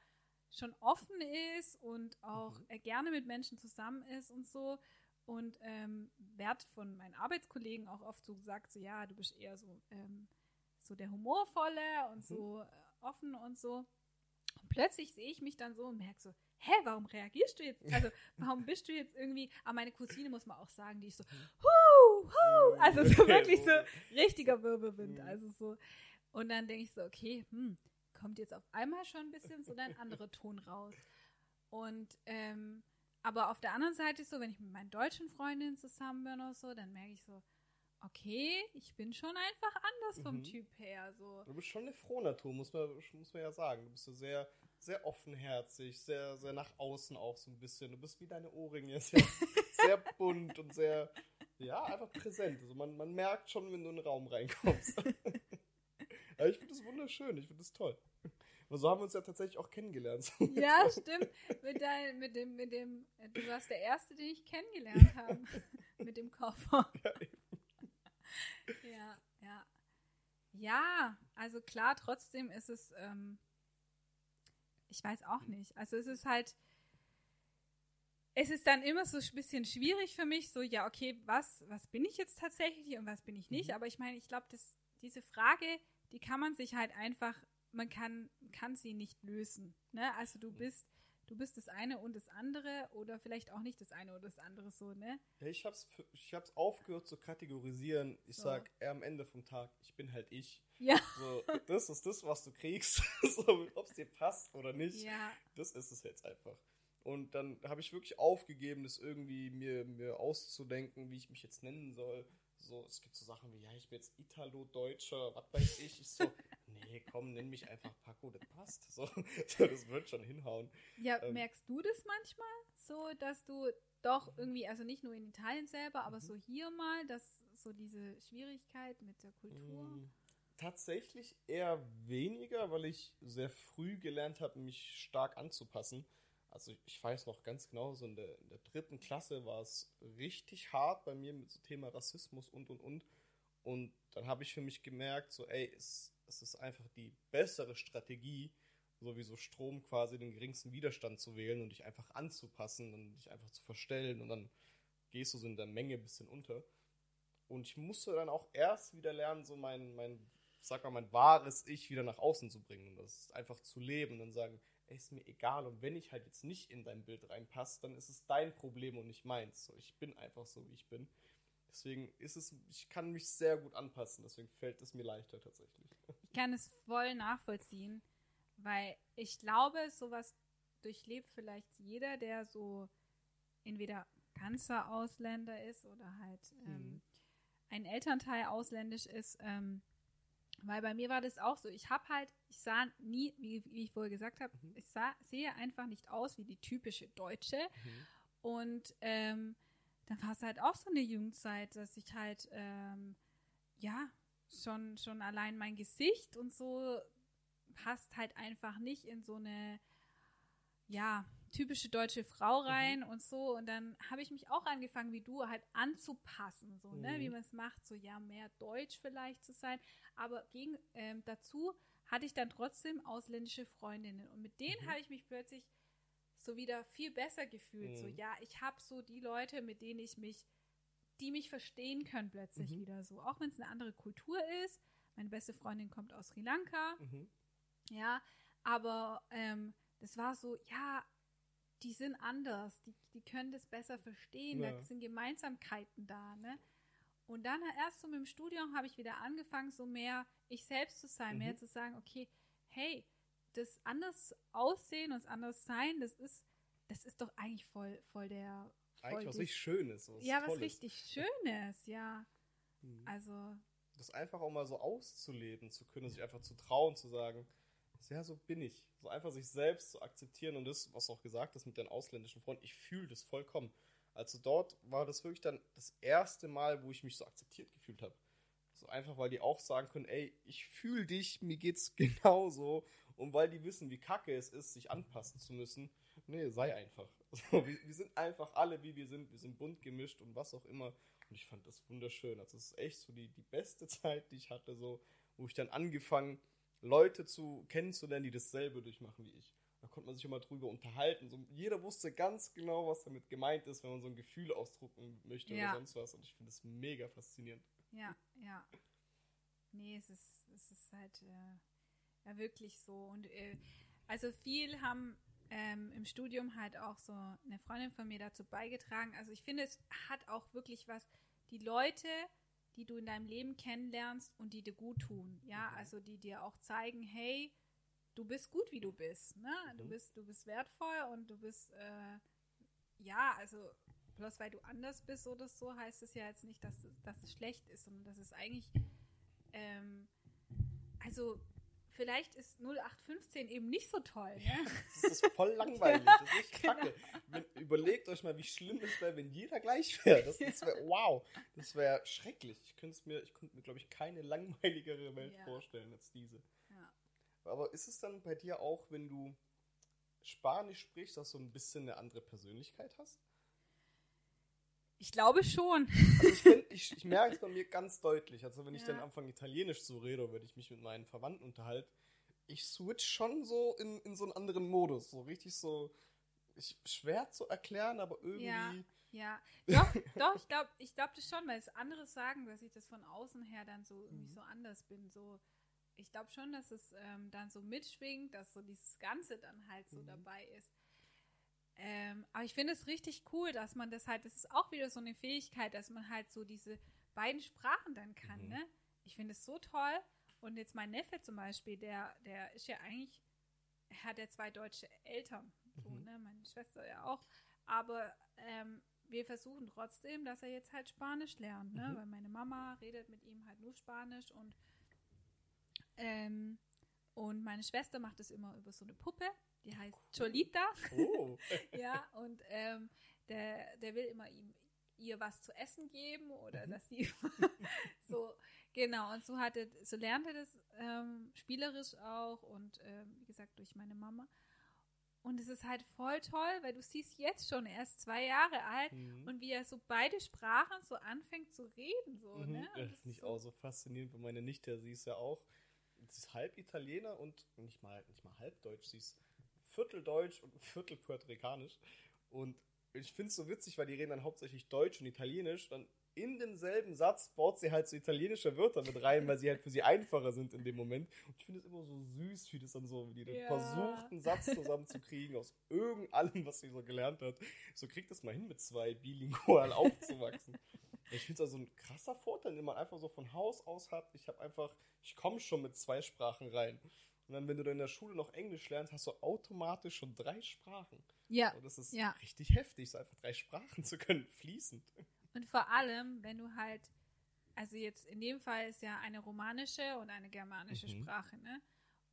schon offen ist und auch Mhm. gerne mit Menschen zusammen ist und so. Und ähm, werd von meinen Arbeitskollegen auch oft so gesagt, so ja, du bist eher so, ähm, so der Humorvolle und Mhm. so äh, offen und so. Und plötzlich sehe ich mich dann so und merke so, hä, warum reagierst du jetzt? Also, warum bist du jetzt irgendwie, aber meine Cousine muss man auch sagen, die ist so, hu, hu, also so wirklich so so. richtiger Wirbelwind, Mhm. also so. Und dann denke ich so, okay, hm, kommt jetzt auf einmal schon ein bisschen so dein anderer Ton raus. Und, ähm, aber auf der anderen Seite ist so, wenn ich mit meinen deutschen Freundinnen zusammen bin oder so, dann merke ich so, okay, ich bin schon einfach anders vom Mhm. Typ her, so. Du bist schon eine Frohnatur, muss man, muss man ja sagen. Du bist ja sehr sehr offenherzig, sehr, sehr nach außen auch so ein bisschen. Du bist wie deine Ohrringe, sehr, sehr bunt und sehr, ja, einfach präsent. Also man, man merkt schon, wenn du in den Raum reinkommst. Aber ich finde das wunderschön, ich finde das toll. Aber so haben wir uns ja tatsächlich auch kennengelernt. So. Ja, stimmt. Mit, dein, mit, dem, mit dem, du warst der Erste, den ich kennengelernt habe. mit dem Koffer. Ja, eben. Ja, ja. Ja, also klar, trotzdem ist es, ähm, ich weiß auch nicht. Also es ist halt, es ist dann immer so ein bisschen schwierig für mich, so, ja, okay, was, was bin ich jetzt tatsächlich und was bin ich nicht? Mhm. Aber ich meine, ich glaube, diese Frage, die kann man sich halt einfach, man kann, kann sie nicht lösen. Ne? Also du bist, du bist das eine und das andere oder vielleicht auch nicht das eine oder das andere so, ne? Ja, ich hab's, ich hab's aufgehört zu kategorisieren. Ich So. sag am Ende vom Tag, ich bin halt ich. Ja. So, das ist das, was du kriegst. so, Ob es dir passt oder nicht, Ja, das ist es jetzt einfach. Und dann habe ich wirklich aufgegeben, das irgendwie mir, mir auszudenken, wie ich mich jetzt nennen soll. So, es gibt so Sachen wie, ja, ich bin jetzt Italo-Deutscher, was weiß ich. Ich so, nee, komm, nenn mich einfach Paco, das passt. So, das wird schon hinhauen. Ja, Ähm. merkst du das manchmal so, dass du doch irgendwie, also nicht nur in Italien selber, aber Mhm. so hier mal, dass so diese Schwierigkeit mit der Kultur. Mm, Tatsächlich eher weniger, weil ich sehr früh gelernt habe, mich stark anzupassen. Also ich weiß noch ganz genau, so in der, in der dritten Klasse war es richtig hart bei mir mit so Thema Rassismus und und und. Und dann habe ich für mich gemerkt, so ey, es, es ist einfach die bessere Strategie, sowieso Strom quasi den geringsten Widerstand zu wählen und dich einfach anzupassen und dich einfach zu verstellen und dann gehst du so in der Menge ein bisschen unter. Und ich musste dann auch erst wieder lernen, so mein, mein, sag mal, mein wahres Ich wieder nach außen zu bringen. Und das einfach zu leben und dann sagen, ey, ist mir egal. Und wenn ich halt jetzt nicht in dein Bild reinpasse, dann ist es dein Problem und nicht meins. So, ich bin einfach so, wie ich bin. Deswegen ist es, ich kann mich sehr gut anpassen. Deswegen fällt es mir leichter tatsächlich. Ich kann es voll nachvollziehen, weil ich glaube, sowas durchlebt vielleicht jeder, der so entweder ganzer Ausländer ist oder halt ähm, Mhm. ein Elternteil ausländisch ist. Ähm, weil bei mir war das auch so. Ich habe halt, ich sah nie, wie, wie ich vorher gesagt habe, Mhm. ich sah, sehe einfach nicht aus wie die typische Deutsche. Und ähm, dann war es halt auch so eine Jugendzeit, dass ich halt, ähm, ja, schon, schon allein mein Gesicht und so passt halt einfach nicht in so eine, ja, typische deutsche Frau rein und so. Und dann habe ich mich auch angefangen, wie du, halt anzupassen, so, ne, Mhm. wie man es macht, so, ja, mehr deutsch vielleicht zu sein. Aber gegen, ähm, dazu hatte ich dann trotzdem ausländische Freundinnen. Und mit denen Mhm. habe ich mich plötzlich so wieder viel besser gefühlt. So, Mhm. ja, ich habe so die Leute, mit denen ich mich, die mich verstehen können plötzlich Mhm. wieder so. Auch wenn es eine andere Kultur ist. Meine beste Freundin kommt aus Sri Lanka. Mhm. Ja, aber ähm, das war so, ja, die sind anders, die, die können das besser verstehen, da Ja. sind Gemeinsamkeiten da, ne? Und dann erst so mit dem Studium habe ich wieder angefangen, so mehr ich selbst zu sein, mehr Mhm. zu sagen, okay, hey, das anders aussehen und das anders sein, das ist, das ist doch eigentlich voll, voll der, voll Eigentlich was richtig Schönes. So, ja, was Tolles. richtig Schönes, ja. Mhm. Also, das einfach auch mal so auszuleben zu können, sich einfach zu trauen, zu sagen, ja, so bin ich. So einfach sich selbst zu akzeptieren und das, was du auch gesagt hast mit deinen ausländischen Freunden, ich fühle das vollkommen. Also dort war das wirklich dann das erste Mal, wo ich mich so akzeptiert gefühlt habe. So einfach, weil die auch sagen können, ey, ich fühle dich, mir geht's genauso. Und weil die wissen, wie kacke es ist, sich anpassen zu müssen. Nee, sei einfach. So, wir, wir sind einfach alle, wie wir sind. Wir sind bunt gemischt und was auch immer. Und ich fand das wunderschön. Also es ist echt so die, die beste Zeit, die ich hatte, so, wo ich dann angefangen, Leute zu kennenzulernen, die dasselbe durchmachen wie ich. Da konnte man sich immer drüber unterhalten. So, jeder wusste ganz genau, was damit gemeint ist, wenn man so ein Gefühl ausdrucken möchte Ja. oder sonst was. Und ich finde das mega faszinierend. Ja, ja. Nee, es ist, es ist halt äh, ja wirklich so. Und äh, also viel haben ähm, im Studium halt auch so eine Freundin von mir dazu beigetragen. Also ich finde, es hat auch wirklich was, die Leute, die du in deinem Leben kennenlernst und die dir gut tun. Ja, Mhm. also die dir auch zeigen, hey, du bist gut, wie du bist. Ne? Du Mhm. bist, du bist wertvoll und du bist, äh, ja, also bloß weil du anders bist oder so, heißt es ja jetzt nicht, dass, dass es schlecht ist, sondern dass es eigentlich, ähm, also vielleicht ist 0815 eben nicht so toll. Ne? Ja, das ist voll langweilig. Das ist echt kacke. Wenn, überlegt euch mal, wie schlimm es wäre, wenn jeder gleich wäre. Das, das wäre, wow, das wäre schrecklich. Ich könnte mir, ich könnte mir, glaube ich, keine langweiligere Welt Ja. vorstellen als diese. Aber ist es dann bei dir auch, wenn du Spanisch sprichst, dass du ein bisschen eine andere Persönlichkeit hast? Ich glaube schon. Also ich, find, ich, ich merke es bei mir ganz deutlich. Also wenn ich Ja. dann anfange Italienisch zu reden oder wenn ich mich mit meinen Verwandten unterhalte, ich switch schon so in, in so einen anderen Modus. So richtig so, ich, schwer zu erklären, aber irgendwie. Ja. Ja, doch, doch, ich glaube ich glaub das schon, weil es andere sagen, dass ich das von außen her dann so irgendwie Mhm. so anders bin. So, ich glaube schon, dass es ähm, dann so mitschwingt, dass so dieses Ganze dann halt so Mhm. dabei ist. Ähm, aber ich finde es richtig cool, dass man das halt, das ist auch wieder so eine Fähigkeit, dass man halt so diese beiden Sprachen dann kann, Mhm. ne? Ich finde es so toll. Und jetzt mein Neffe zum Beispiel, der, der ist ja eigentlich, er hat ja zwei deutsche Eltern, so, Mhm. ne? Meine Schwester ja auch. Aber ähm, wir versuchen trotzdem, dass er jetzt halt Spanisch lernt, ne? Mhm. Weil meine Mama redet mit ihm halt nur Spanisch und ähm, und meine Schwester macht es immer über so eine Puppe, die heißt Cholita. Oh. Ja, und ähm, der, der will immer ihm, ihr was zu essen geben oder Mhm. dass sie so, genau, und so hat er, so lernt er das ähm, spielerisch auch und ähm, wie gesagt durch meine Mama. Und es ist halt voll toll, weil du siehst jetzt schon, er ist zwei Jahre alt Mhm. und wie er so beide Sprachen so anfängt zu reden, so, Mhm. ne? Und Das das finde ich ist so- auch so faszinierend, weil meine Nichte, sie ist ja auch, sie ist halb Italiener und nicht mal, nicht mal halb Deutsch, sie ist Vierteldeutsch und Viertel Puerto-Ricanisch. Und ich finde es so witzig, weil die reden dann hauptsächlich Deutsch und Italienisch. Dann in denselben Satz baut sie halt so italienische Wörter mit rein, weil sie halt für sie einfacher sind in dem Moment. Und ich finde es immer so süß, wie das dann so, wie die dann Ja. versucht, einen Satz zusammenzukriegen aus irgend allem, was sie so gelernt hat. So kriegt das mal hin, mit zwei bilingual aufzuwachsen. Ich finde es also ein krasser Vorteil, den man einfach so von Haus aus hat. Ich habe einfach, ich komme schon mit zwei Sprachen rein. Und dann, wenn du dann in der Schule noch Englisch lernst, hast du automatisch schon drei Sprachen. Ja, Und das ist ja. richtig heftig, so einfach drei Sprachen zu können, fließend. Und vor allem, wenn du halt, also jetzt in dem Fall ist ja eine romanische und eine germanische Mhm. Sprache, ne?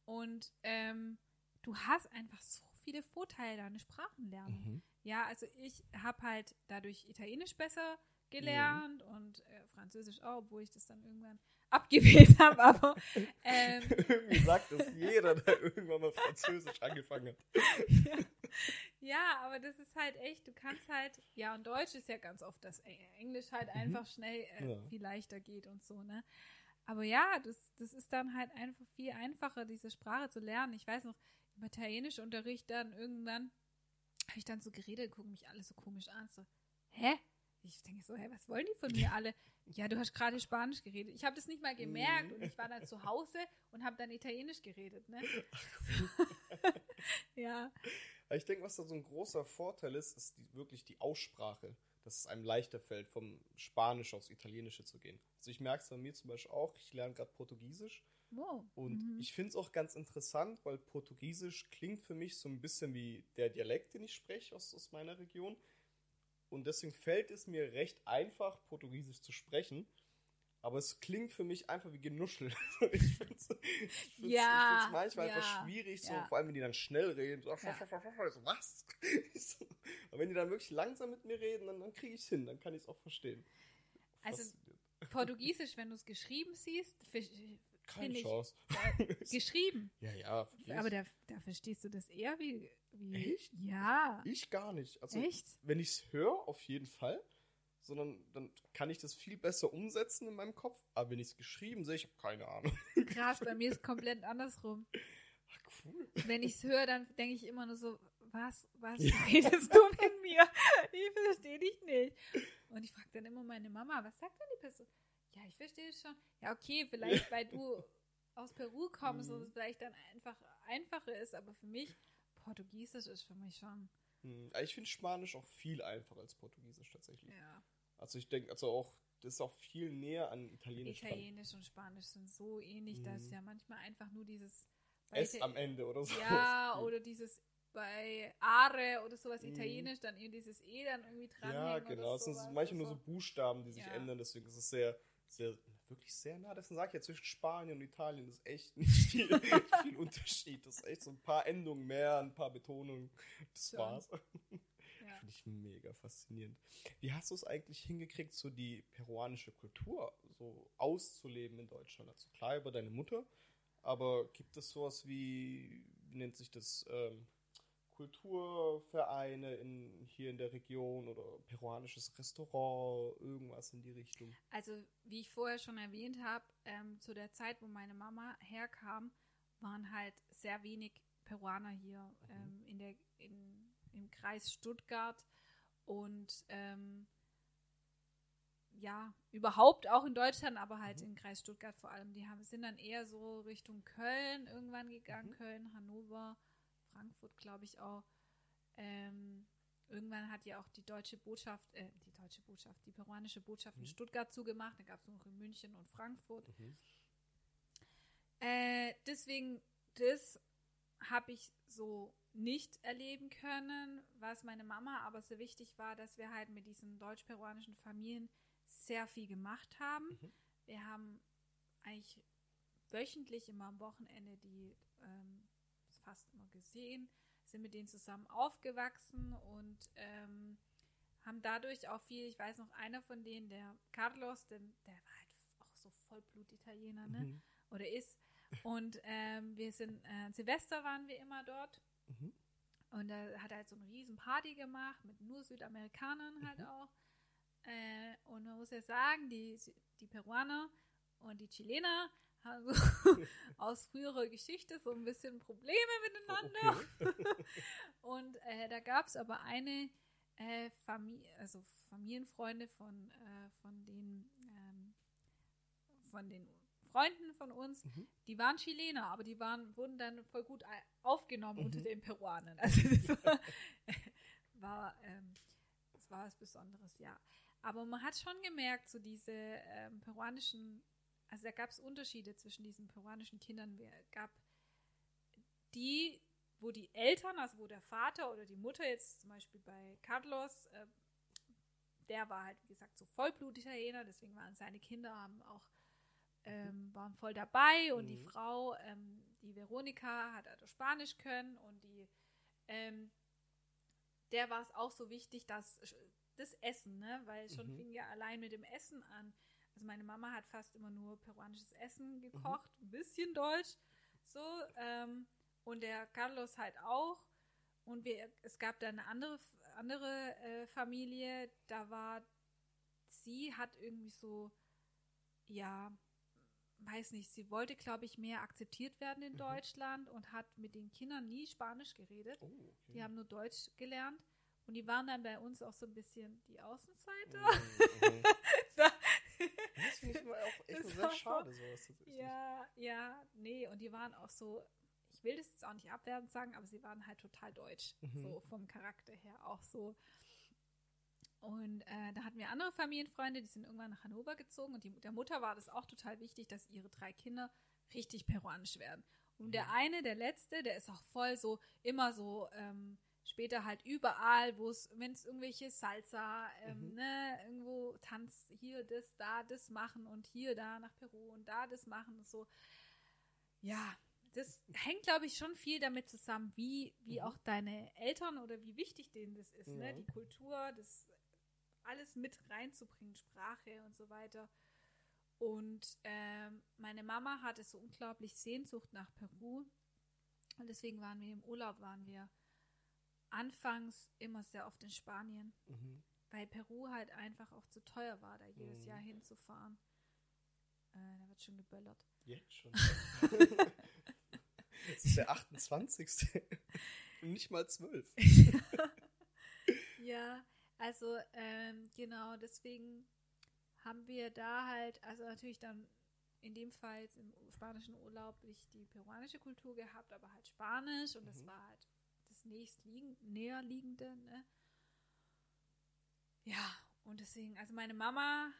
Und ähm, du hast einfach so viele Vorteile deine Sprachen lernen. Ja, also ich habe halt dadurch Italienisch besser gelernt und äh, Französisch auch, obwohl ich das dann irgendwann abgewählt habe, aber ähm, Irgendwie sagt das jeder, der irgendwann mal Französisch angefangen hat. ja. ja, aber das ist halt echt, du kannst halt, ja, und Deutsch ist ja ganz oft, dass Eng- Englisch halt einfach schnell äh, Ja. viel leichter geht und so, ne? Aber ja, das, das ist dann halt einfach viel einfacher, diese Sprache zu lernen. Ich weiß noch, im Italienischunterricht dann irgendwann habe ich dann so geredet, gucken mich alle so komisch an, so, hä? Ich denke so, hä, was wollen die von mir alle? Ja, du hast gerade Spanisch geredet. Ich habe das nicht mal gemerkt und ich war dann zu Hause und habe dann Italienisch geredet, ne? ja. Ich denke, was da so ein großer Vorteil ist, ist die, wirklich die Aussprache. Dass es einem leichter fällt, vom Spanisch aufs Italienische zu gehen. Also ich merke es bei mir zum Beispiel auch, ich lerne gerade Portugiesisch Wow. und Mhm. ich finde es auch ganz interessant, weil Portugiesisch klingt für mich so ein bisschen wie der Dialekt, den ich spreche aus, aus meiner Region. Und deswegen fällt es mir recht einfach, Portugiesisch zu sprechen. Aber es klingt für mich einfach wie Genuschel. ich finde es Ja, manchmal ja, einfach schwierig, so, ja. vor allem wenn die dann schnell reden. So, Ja. so, was? so. Aber wenn die dann wirklich langsam mit mir reden, dann, dann kriege ich es hin, dann kann ich es auch verstehen. Also. Portugiesisch, wenn du es geschrieben siehst, keine Chance. geschrieben. ja, ja, vergiss. Aber da, da verstehst du das eher wie. wie Echt? Ja. ich gar nicht. Also, Echt? wenn ich es höre, auf jeden Fall. Sondern dann kann ich das viel besser umsetzen in meinem Kopf. Aber wenn ich es geschrieben sehe, ich habe keine Ahnung. Krass, bei mir ist komplett andersrum. Ach, cool. Wenn ich es höre, dann denke ich immer nur so, was, was Ja. redest du mit mir? Ich verstehe dich nicht. Und ich frage dann immer meine Mama, was sagt denn die Person? Ja, ich verstehe es schon. Ja, okay, vielleicht, weil du aus Peru kommst und Mhm. es vielleicht dann einfach einfacher ist, aber für mich, Portugiesisch ist für mich schon, Hm, aber Ich finde Spanisch auch viel einfacher als Portugiesisch tatsächlich. ja. Also ich denke, also auch, das ist auch viel näher an Italienisch dran. Italienisch und Spanisch sind so ähnlich, dass Mhm. ja manchmal einfach nur dieses S am Ende oder so. Ja, oder dieses bei Are oder sowas Mhm. Italienisch dann eben dieses E dann irgendwie dranhängen Ja, oder genau. Es sind manchmal nur so Buchstaben, die sich Ja. ändern, deswegen ist es sehr sehr, wirklich sehr nah. Deswegen sage ich ja, zwischen Spanien und Italien ist echt nicht viel, viel Unterschied. Das ist echt so ein paar Endungen mehr, ein paar Betonungen. Das So. war's. Ja. Finde ich mega faszinierend. Wie hast du es eigentlich hingekriegt, so die peruanische Kultur so auszuleben in Deutschland? Also klar über deine Mutter, aber gibt es sowas wie, wie nennt sich das, ähm, Kulturvereine in, hier in der Region oder peruanisches Restaurant, irgendwas in die Richtung? Also, wie ich vorher schon erwähnt habe, ähm, zu der Zeit, wo meine Mama herkam, waren halt sehr wenig Peruaner hier ähm, in der, in, im Kreis Stuttgart und ähm, ja, überhaupt auch in Deutschland, aber halt Mhm. im Kreis Stuttgart vor allem. Die haben, sind dann eher so Richtung Köln irgendwann gegangen, Mhm. Köln, Hannover, Frankfurt, glaube ich auch. Ähm, irgendwann hat ja auch die deutsche Botschaft, äh, die deutsche Botschaft, die peruanische Botschaft in Mhm. Stuttgart zugemacht. Da gab es noch in München und Frankfurt. Mhm. Äh, deswegen, das habe ich so nicht erleben können. Was meine Mama aber sehr wichtig war, dass wir halt mit diesen deutsch-peruanischen Familien sehr viel gemacht haben. Mhm. Wir haben eigentlich wöchentlich immer am Wochenende die ähm, fast immer gesehen, sind mit denen zusammen aufgewachsen und ähm, haben dadurch auch viel, ich weiß noch, einer von denen, der Carlos, der, der war halt auch so Vollblut-Italiener, ne? Mhm. oder ist. Und ähm, wir sind, äh, Silvester waren wir immer dort. Mhm. Und da hat er halt so eine riesen Party gemacht, mit nur Südamerikanern halt Mhm. auch. Äh, und man muss ja sagen, die, die Peruaner und die Chilener haben so aus früherer Geschichte so ein bisschen Probleme miteinander. Okay. Und äh, da gab es aber eine äh, Familie, also Familienfreunde von, äh, von den ähm, von den Freunden von uns, Mhm. die waren Chilener, aber die waren, wurden dann voll gut ei- aufgenommen Mhm. unter den Peruanern. Also das war, war, ähm, das war was Besonderes, ja. Aber man hat schon gemerkt, so diese ähm, peruanischen, also da gab es Unterschiede zwischen diesen peruanischen Kindern. Es gab die, wo die Eltern, also wo der Vater oder die Mutter jetzt zum Beispiel bei Carlos, äh, der war halt, wie gesagt, so Vollblut-Italiener, deswegen waren seine Kinder haben auch ähm, waren voll dabei und die Mhm. Frau, ähm, die Veronika, hat also Spanisch können und die, ähm, der war es auch so wichtig, dass das Essen, ne, weil schon Mhm. fing ja allein mit dem Essen an. Also meine Mama hat fast immer nur peruanisches Essen gekocht, ein bisschen Deutsch, so ähm, und der Carlos halt auch. Und wir, es gab da eine andere, andere äh, Familie, da war, sie hat irgendwie so, ja, weiß nicht, sie wollte, glaube ich, mehr akzeptiert werden in Mhm. Deutschland und hat mit den Kindern nie Spanisch geredet. Oh, okay. Die haben nur Deutsch gelernt. Und die waren dann bei uns auch so ein bisschen die Außenseiter. Mhm, mhm. Da- Das finde ich immer auch echt sehr war so- schade, sowas tatsächlich. Ja, ja, nee, und die waren auch so, ich will das jetzt auch nicht abwertend sagen, aber sie waren halt total deutsch, Mhm. so vom Charakter her auch so. Und äh, da hatten wir andere Familienfreunde, die sind irgendwann nach Hannover gezogen und die, der Mutter war das auch total wichtig, dass ihre drei Kinder richtig peruanisch werden. Und der Mhm. eine, der letzte, der ist auch voll so, immer so, ähm, später halt überall, wo es, wenn es irgendwelche Salsa, ähm, Mhm. ne, irgendwo Tanz, hier, das, da, das machen und hier, da nach Peru und da das machen und so. Ja, das hängt, glaube ich, schon viel damit zusammen, wie, wie Mhm. auch deine Eltern oder wie wichtig denen das ist, ne? Ja. Die Kultur, das alles mit reinzubringen, Sprache und so weiter. Und ähm, meine Mama hatte so unglaublich Sehnsucht nach Peru. Und deswegen waren wir im Urlaub, waren wir anfangs immer sehr oft in Spanien, Mhm. weil Peru halt einfach auch zu teuer war, da jedes Mhm. Jahr hinzufahren. Äh, da wird schon geböllert. Jetzt schon. Es ist der 28. Und nicht mal 12. Ja, also ähm, genau, deswegen haben wir da halt, also natürlich dann in dem Fall jetzt im spanischen Urlaub nicht die peruanische Kultur gehabt, aber halt Spanisch und das Mhm. war halt das nächstliegend, näherliegende, ne? Ja, und deswegen, also meine Mama,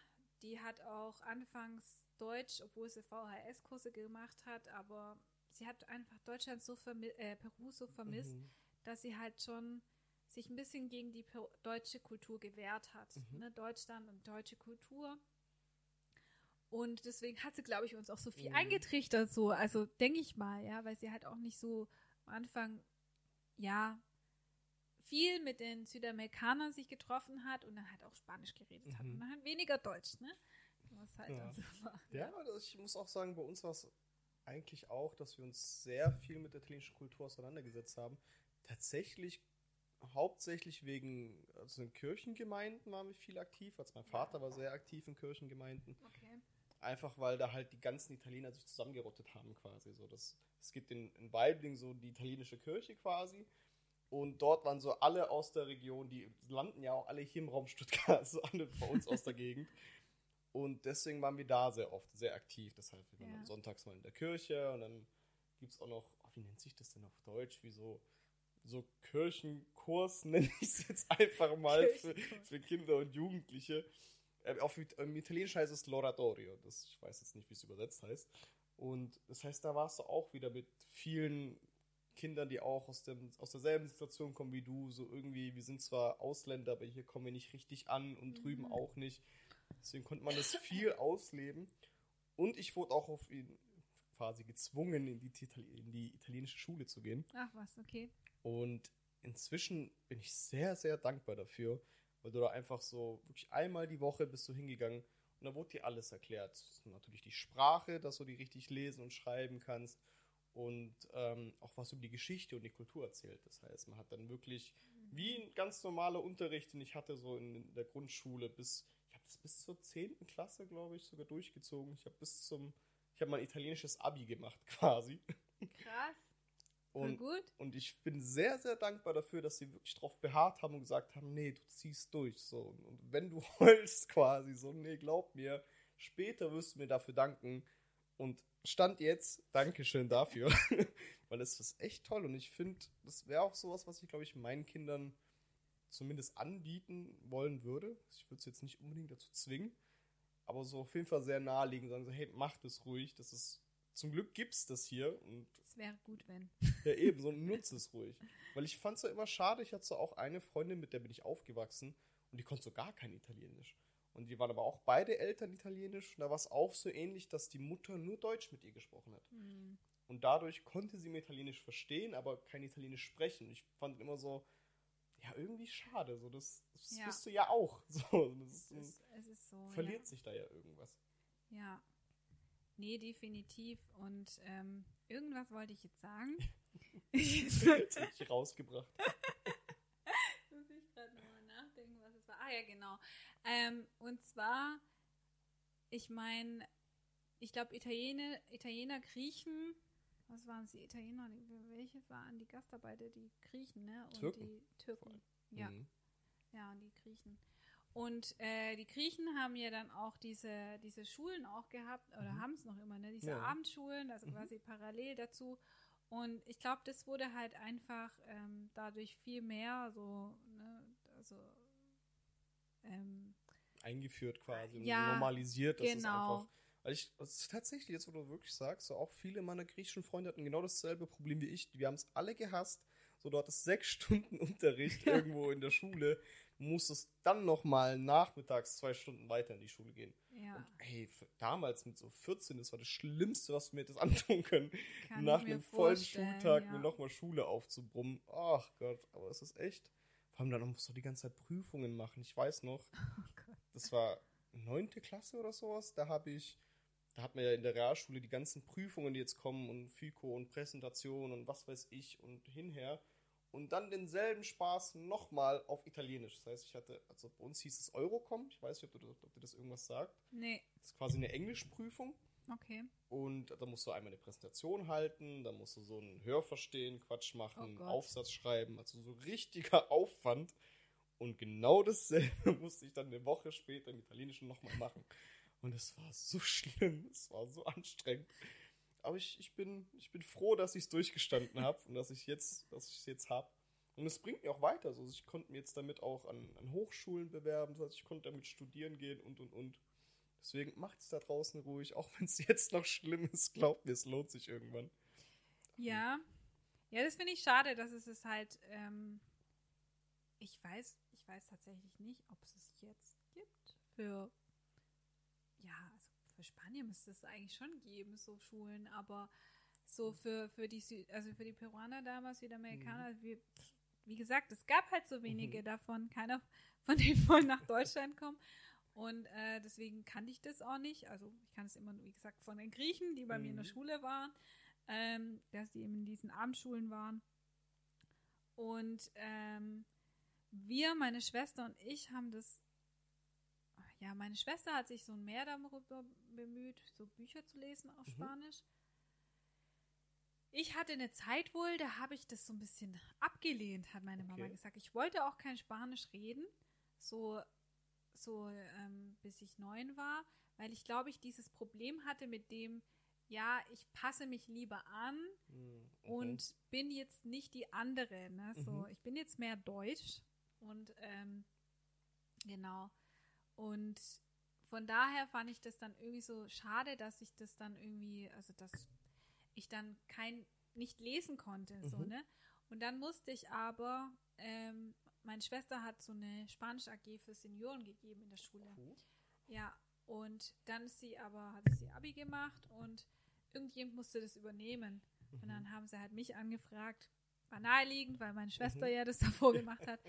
die hat auch anfangs Deutsch, obwohl sie VHS-Kurse gemacht hat, aber sie hat einfach Deutschland so vermi- äh, Peru so vermisst, Mhm. dass sie halt schon sich ein bisschen gegen die per- deutsche Kultur gewehrt hat. Mhm. Ne? Deutschland und deutsche Kultur. Und deswegen hat sie, glaube ich, uns auch so viel Mhm. eingetrichtert, so. Also denke ich mal, ja, weil sie halt auch nicht so am Anfang, ja, viel mit den Südamerikanern sich getroffen hat und dann halt auch Spanisch geredet hat. Mhm. Und dann halt weniger Deutsch, ne? Was halt Ja. dann so war. Ja, ich muss auch sagen, bei uns war es eigentlich auch, dass wir uns sehr viel mit der italienischen Kultur auseinandergesetzt haben. Tatsächlich hauptsächlich wegen, also in Kirchengemeinden waren wir viel aktiv. Also mein Vater war sehr aktiv in Kirchengemeinden. Okay. Einfach weil da halt die ganzen Italiener sich zusammengerottet haben quasi. So, das, es gibt in, in Weibling so die italienische Kirche quasi. Und dort waren so alle aus der Region, die landen ja auch alle hier im Raum Stuttgart, so alle bei uns aus der Gegend. Und deswegen waren wir da sehr oft sehr aktiv. Deshalb, wir waren Ja. dann sonntags mal in der Kirche und dann gibt es auch noch, oh, wie nennt sich das denn auf Deutsch? Wie so, so Kirchenkurs, nenne ich es jetzt einfach mal für, für Kinder und Jugendliche. Äh, auf im Italienischen heißt es L'oratorio. Das, ich weiß jetzt nicht, wie es übersetzt heißt. Und das heißt, da warst du auch wieder mit vielen Kindern, die auch aus, dem, aus derselben Situation kommen wie du. So irgendwie, wir sind zwar Ausländer, aber hier kommen wir nicht richtig an und drüben Mhm. auch nicht. Deswegen konnte man das viel ausleben. Und ich wurde auch auf ihn quasi gezwungen, in die, in die italienische Schule zu gehen. Ach was, okay. Und inzwischen bin ich sehr, sehr dankbar dafür, weil du da einfach so wirklich einmal die Woche bist du hingegangen und da wurde dir alles erklärt. Natürlich die Sprache, dass du die richtig lesen und schreiben kannst und ähm, auch was über die Geschichte und die Kultur erzählt. Das heißt, man hat dann wirklich wie ein ganz normaler Unterricht, den ich hatte so in, der Grundschule bis, ich habe das bis zur 10. Klasse, glaube ich, sogar durchgezogen. Ich habe bis zum, ich habe mein italienisches Abi gemacht quasi. Krass. Und und ich bin sehr, sehr dankbar dafür, dass sie wirklich drauf beharrt haben und gesagt haben, nee, du ziehst durch. So. Und wenn du heulst quasi, so, nee, glaub mir, später wirst du mir dafür danken. Und Stand jetzt, Dankeschön dafür. Weil es ist echt toll. Und ich finde, das wäre auch sowas, was ich, glaube ich, meinen Kindern zumindest anbieten wollen würde. Ich würde es jetzt nicht unbedingt dazu zwingen. Aber so auf jeden Fall sehr naheliegend, sagen so, hey, mach das ruhig. Das ist, zum Glück gibt's das hier. Und Es wäre gut, wenn. ja, eben, so nutze es ruhig. Weil ich fand es ja immer schade, ich hatte so auch eine Freundin, mit der bin ich aufgewachsen und die konnte so gar kein Italienisch. Und die waren aber auch beide Eltern italienisch und da war es auch so ähnlich, dass die Mutter nur Deutsch mit ihr gesprochen hat. Hm. Und dadurch konnte sie mir Italienisch verstehen, aber kein Italienisch sprechen. Ich fand immer so, ja, irgendwie schade. So, das, das Ja. bist du ja auch. So, das Es ist, ist, es ist so. verliert ja. sich da ja irgendwas. Ja. Nee, definitiv. Und ähm, irgendwas wollte ich jetzt sagen. Das hab ich rausgebracht. Muss ich gerade nochmal nachdenken, was es war. Ah ja, genau. Ähm, und zwar, ich meine, ich glaube, Italiener, Italiener, Griechen, was waren sie? Italiener, welche waren die Gastarbeiter? Die Griechen, ne? Und Türken. die Türken. Ja, Mhm. ja, und die Griechen. Und äh, die Griechen haben ja dann auch diese, diese Schulen auch gehabt, oder Mhm. haben es noch immer, ne? Diese Ja. Abendschulen, also Mhm. quasi parallel dazu. Und ich glaube, das wurde halt einfach ähm, dadurch viel mehr so, ne, also ähm, eingeführt quasi Ja, normalisiert. Das ist genau. einfach. Weil ich, ist tatsächlich, jetzt wo du wirklich sagst, so auch viele meiner griechischen Freunde hatten genau dasselbe Problem wie ich. Wir haben es alle gehasst. So, du hattest sechs Stunden Unterricht irgendwo in der Schule, musstest dann nochmal nachmittags zwei Stunden weiter in die Schule gehen. ja, Und ey, f- damals mit so 14, das war das Schlimmste, was wir hättest antun können, kann nach mir einem vollen Schultag ja. mir nochmal Schule aufzubrummen. Ach Gott, aber es ist echt. Vor allem dann musst du die ganze Zeit Prüfungen machen. Ich weiß noch, Oh das war neunte Klasse oder sowas, da habe ich, da hat man ja in der Realschule die ganzen Prüfungen, die jetzt kommen und FICO und Präsentation und was weiß ich und hinher und dann denselben Spaß nochmal auf Italienisch. Das heißt, ich hatte, also bei uns hieß es Eurocom, ich weiß nicht, ob, du, ob dir das irgendwas sagt. Nee, Das ist quasi eine Englischprüfung okay. und da musst du einmal eine Präsentation halten, da musst du so einen Hörverstehen, Quatsch machen, Oh. Aufsatz schreiben, also so richtiger Aufwand. Und genau dasselbe musste ich dann eine Woche später im Italienischen nochmal machen. Und es war so schlimm, es war so anstrengend. Aber ich, ich, bin, ich bin froh, dass ich es durchgestanden habe und dass ich jetzt, dass ich es jetzt habe. Und es bringt mir auch weiter. Also ich konnte mir jetzt damit auch an, an Hochschulen bewerben, das heißt, ich konnte damit studieren gehen und und und. Deswegen macht es da draußen ruhig, auch wenn es jetzt noch schlimm ist. Glaubt mir, es lohnt sich irgendwann. Ja. Ja, das finde ich schade, dass es es halt, ähm, ich weiß, ich weiß tatsächlich nicht, ob es es jetzt gibt für, ja, für Spanier müsste es eigentlich schon geben, so Schulen, aber so für, für die Sü also für die Peruaner damals, Südamerikaner, Mhm. wie, wie gesagt, es gab halt so wenige Mhm. davon, keiner von denen wollen nach Deutschland kommen. Und äh, deswegen kannte ich das auch nicht. Also ich kann es immer, wie gesagt, von den Griechen, die bei mir in der Mhm. Schule waren, ähm, dass die eben in diesen Abendschulen waren. Und ähm, wir, meine Schwester und ich, haben das. Ja, meine Schwester hat sich so mehr darüber bemüht, so Bücher zu lesen auf Mhm. Spanisch. Ich hatte eine Zeit wohl, da habe ich das so ein bisschen abgelehnt, hat meine Mama Okay. gesagt. Ich wollte auch kein Spanisch reden, so, so ähm, bis ich neun war, weil ich glaube, ich dieses Problem hatte mit dem, ja, ich passe mich lieber an Mhm. und bin jetzt nicht die andere. Ne? So, Mhm. ich bin jetzt mehr deutsch und ähm, genau. Und von daher fand ich das dann irgendwie so schade, dass ich das dann irgendwie, also dass ich dann kein nicht lesen konnte, so Mhm. ne. Und dann musste ich aber, ähm, meine Schwester hat so eine Spanisch AG für Senioren gegeben in der Schule. Cool. Ja, und dann ist sie aber, hat sie Abi gemacht und irgendjemand musste das übernehmen. Und Mhm. dann haben sie halt mich angefragt, war naheliegend, weil meine Schwester Mhm. ja das davor gemacht hat.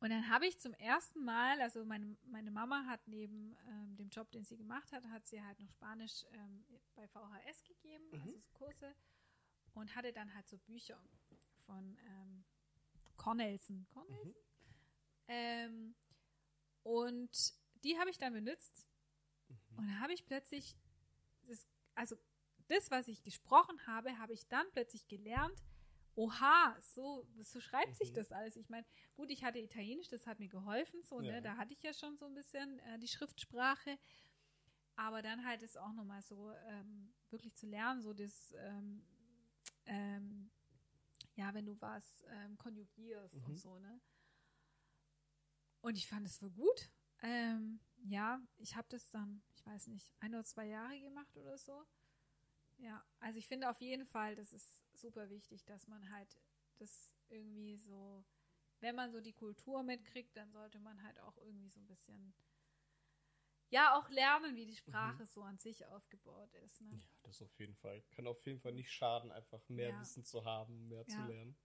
Und dann habe ich zum ersten Mal, also meine, meine Mama hat neben ähm, dem Job, den sie gemacht hat, hat sie halt noch Spanisch ähm, bei VHS gegeben, Mhm. also so Kurse, und hatte dann halt so Bücher von ähm, Cornelsen. Cornelsen? Ähm, und die habe ich dann benutzt Mhm. und dann habe ich plötzlich, das, also das, was ich gesprochen habe, habe ich dann plötzlich gelernt. Oha, so, so schreibt sich Mhm. das alles. Ich meine, gut, ich hatte Italienisch, das hat mir geholfen, so, Ja. ne, da hatte ich ja schon so ein bisschen äh, die Schriftsprache. Aber dann halt es auch nochmal so ähm, wirklich zu lernen, so das, ähm, ähm, ja, wenn du was ähm, konjugierst Mhm. und so, ne. Und ich fand es voll gut. Ähm, ja, ich habe das dann, ich weiß nicht, ein oder zwei Jahre gemacht oder so. Ja, also ich finde auf jeden Fall, das ist super wichtig, dass man halt das irgendwie so, wenn man so die Kultur mitkriegt, dann sollte man halt auch irgendwie so ein bisschen, ja, auch lernen, wie die Sprache so an sich aufgebaut ist. Ne? Ja, das auf jeden Fall. Kann auf jeden Fall nicht schaden, einfach mehr Ja. Wissen zu haben, mehr Ja. zu lernen.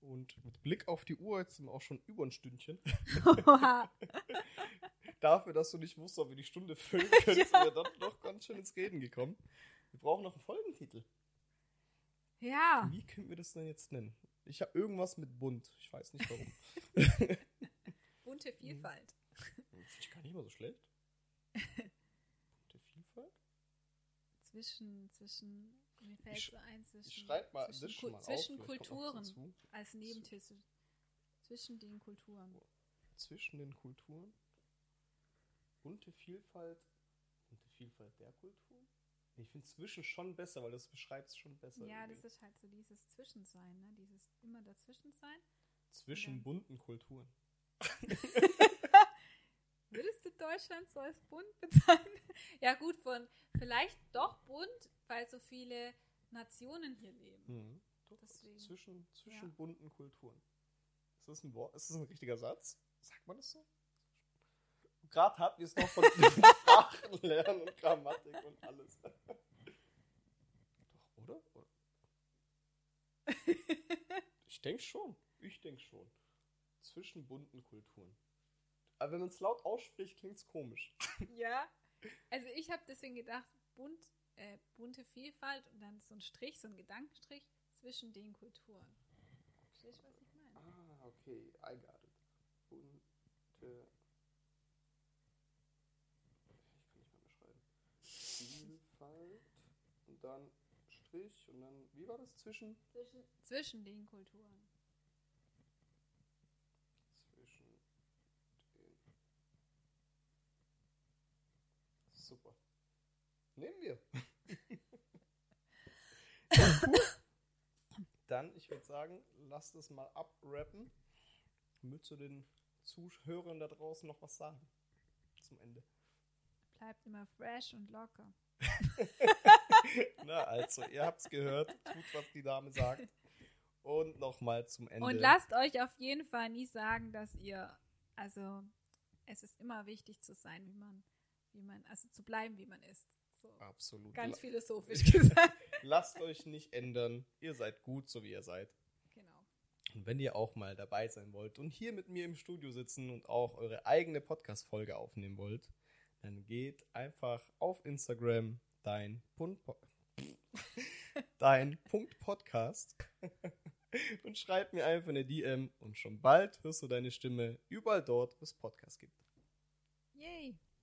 Und mit Blick auf die Uhr, jetzt sind wir auch schon über ein Stündchen. Dafür, dass du nicht wusstest, ob wir die Stunde füllen können, sind wir dann doch ganz schön ins Reden gekommen. Wir brauchen noch einen Folgentitel. Ja, Wie können wir das denn jetzt nennen? Ich habe irgendwas mit bunt. Ich weiß nicht warum. bunte Vielfalt. Finde ich gar nicht mal so schlecht. Bunte Vielfalt? Zwischen, zwischen, mir fällt Ich- so ein, zwischen, Ich schreibe mal zwischen, mal auf. zwischen Kulturen als Nebentitel. Zwischen den Kulturen. Zwischen den Kulturen. Bunte Vielfalt. Bunte Vielfalt der Kulturen? Ich finde zwischen schon besser, weil das beschreibt es schon besser. Ja, das irgendwie. ist halt so dieses Zwischensein, ne? Dieses immer dazwischen sein. Zwischen bunten Kulturen. Würdest du Deutschland so als bunt bezeichnen? ja, gut, von vielleicht doch bunt, weil so viele Nationen hier leben. Mhm. Doch, Deswegen. Zwischen, zwischen Ja. bunten Kulturen. Ist das ein Wort? Ist das ein richtiger Satz? Sagt man das so? Gerade hatten wir es noch von Sprachenlernen und Grammatik und alles. Doch, oder? oder? Ich denke schon. Ich denke schon. Zwischen bunten Kulturen. Aber wenn man es laut ausspricht, klingt es komisch. ja. Also ich habe deswegen gedacht, bunt, äh, bunte Vielfalt und dann so ein Strich, so ein Gedankenstrich zwischen den Kulturen. Verstehst du, was ich meine? Ah, okay. I got it. Bunte. Ich kann nicht mehr beschreiben. Vielfalt. Und dann Strich. Und dann, wie war das? Zwischen? Zwischen, zwischen den Kulturen. Zwischen den. Super. Nehmen wir. Dann, ich würde sagen, lasst es mal abrappen. Möchtest du den Zuhörern da draußen noch was sagen? Zum Ende. Bleibt immer fresh und locker. Na, also, ihr habt's gehört. Tut, was die Dame sagt. Und nochmal zum Ende. Und lasst euch auf jeden Fall nie sagen, dass ihr, also es ist immer wichtig zu sein, wie man, wie man, also zu bleiben, wie man ist. So. Absolut. Ganz philosophisch gesagt. Lasst euch nicht ändern. Ihr seid gut, so wie ihr seid. genau. Und wenn ihr auch mal dabei sein wollt und hier mit mir im Studio sitzen und auch eure eigene Podcast-Folge aufnehmen wollt, dann geht einfach auf Instagram dein Punkt, dein Punkt Podcast und schreibt mir einfach eine DM und schon bald hörst du deine Stimme überall dort, wo es Podcasts gibt. Yay.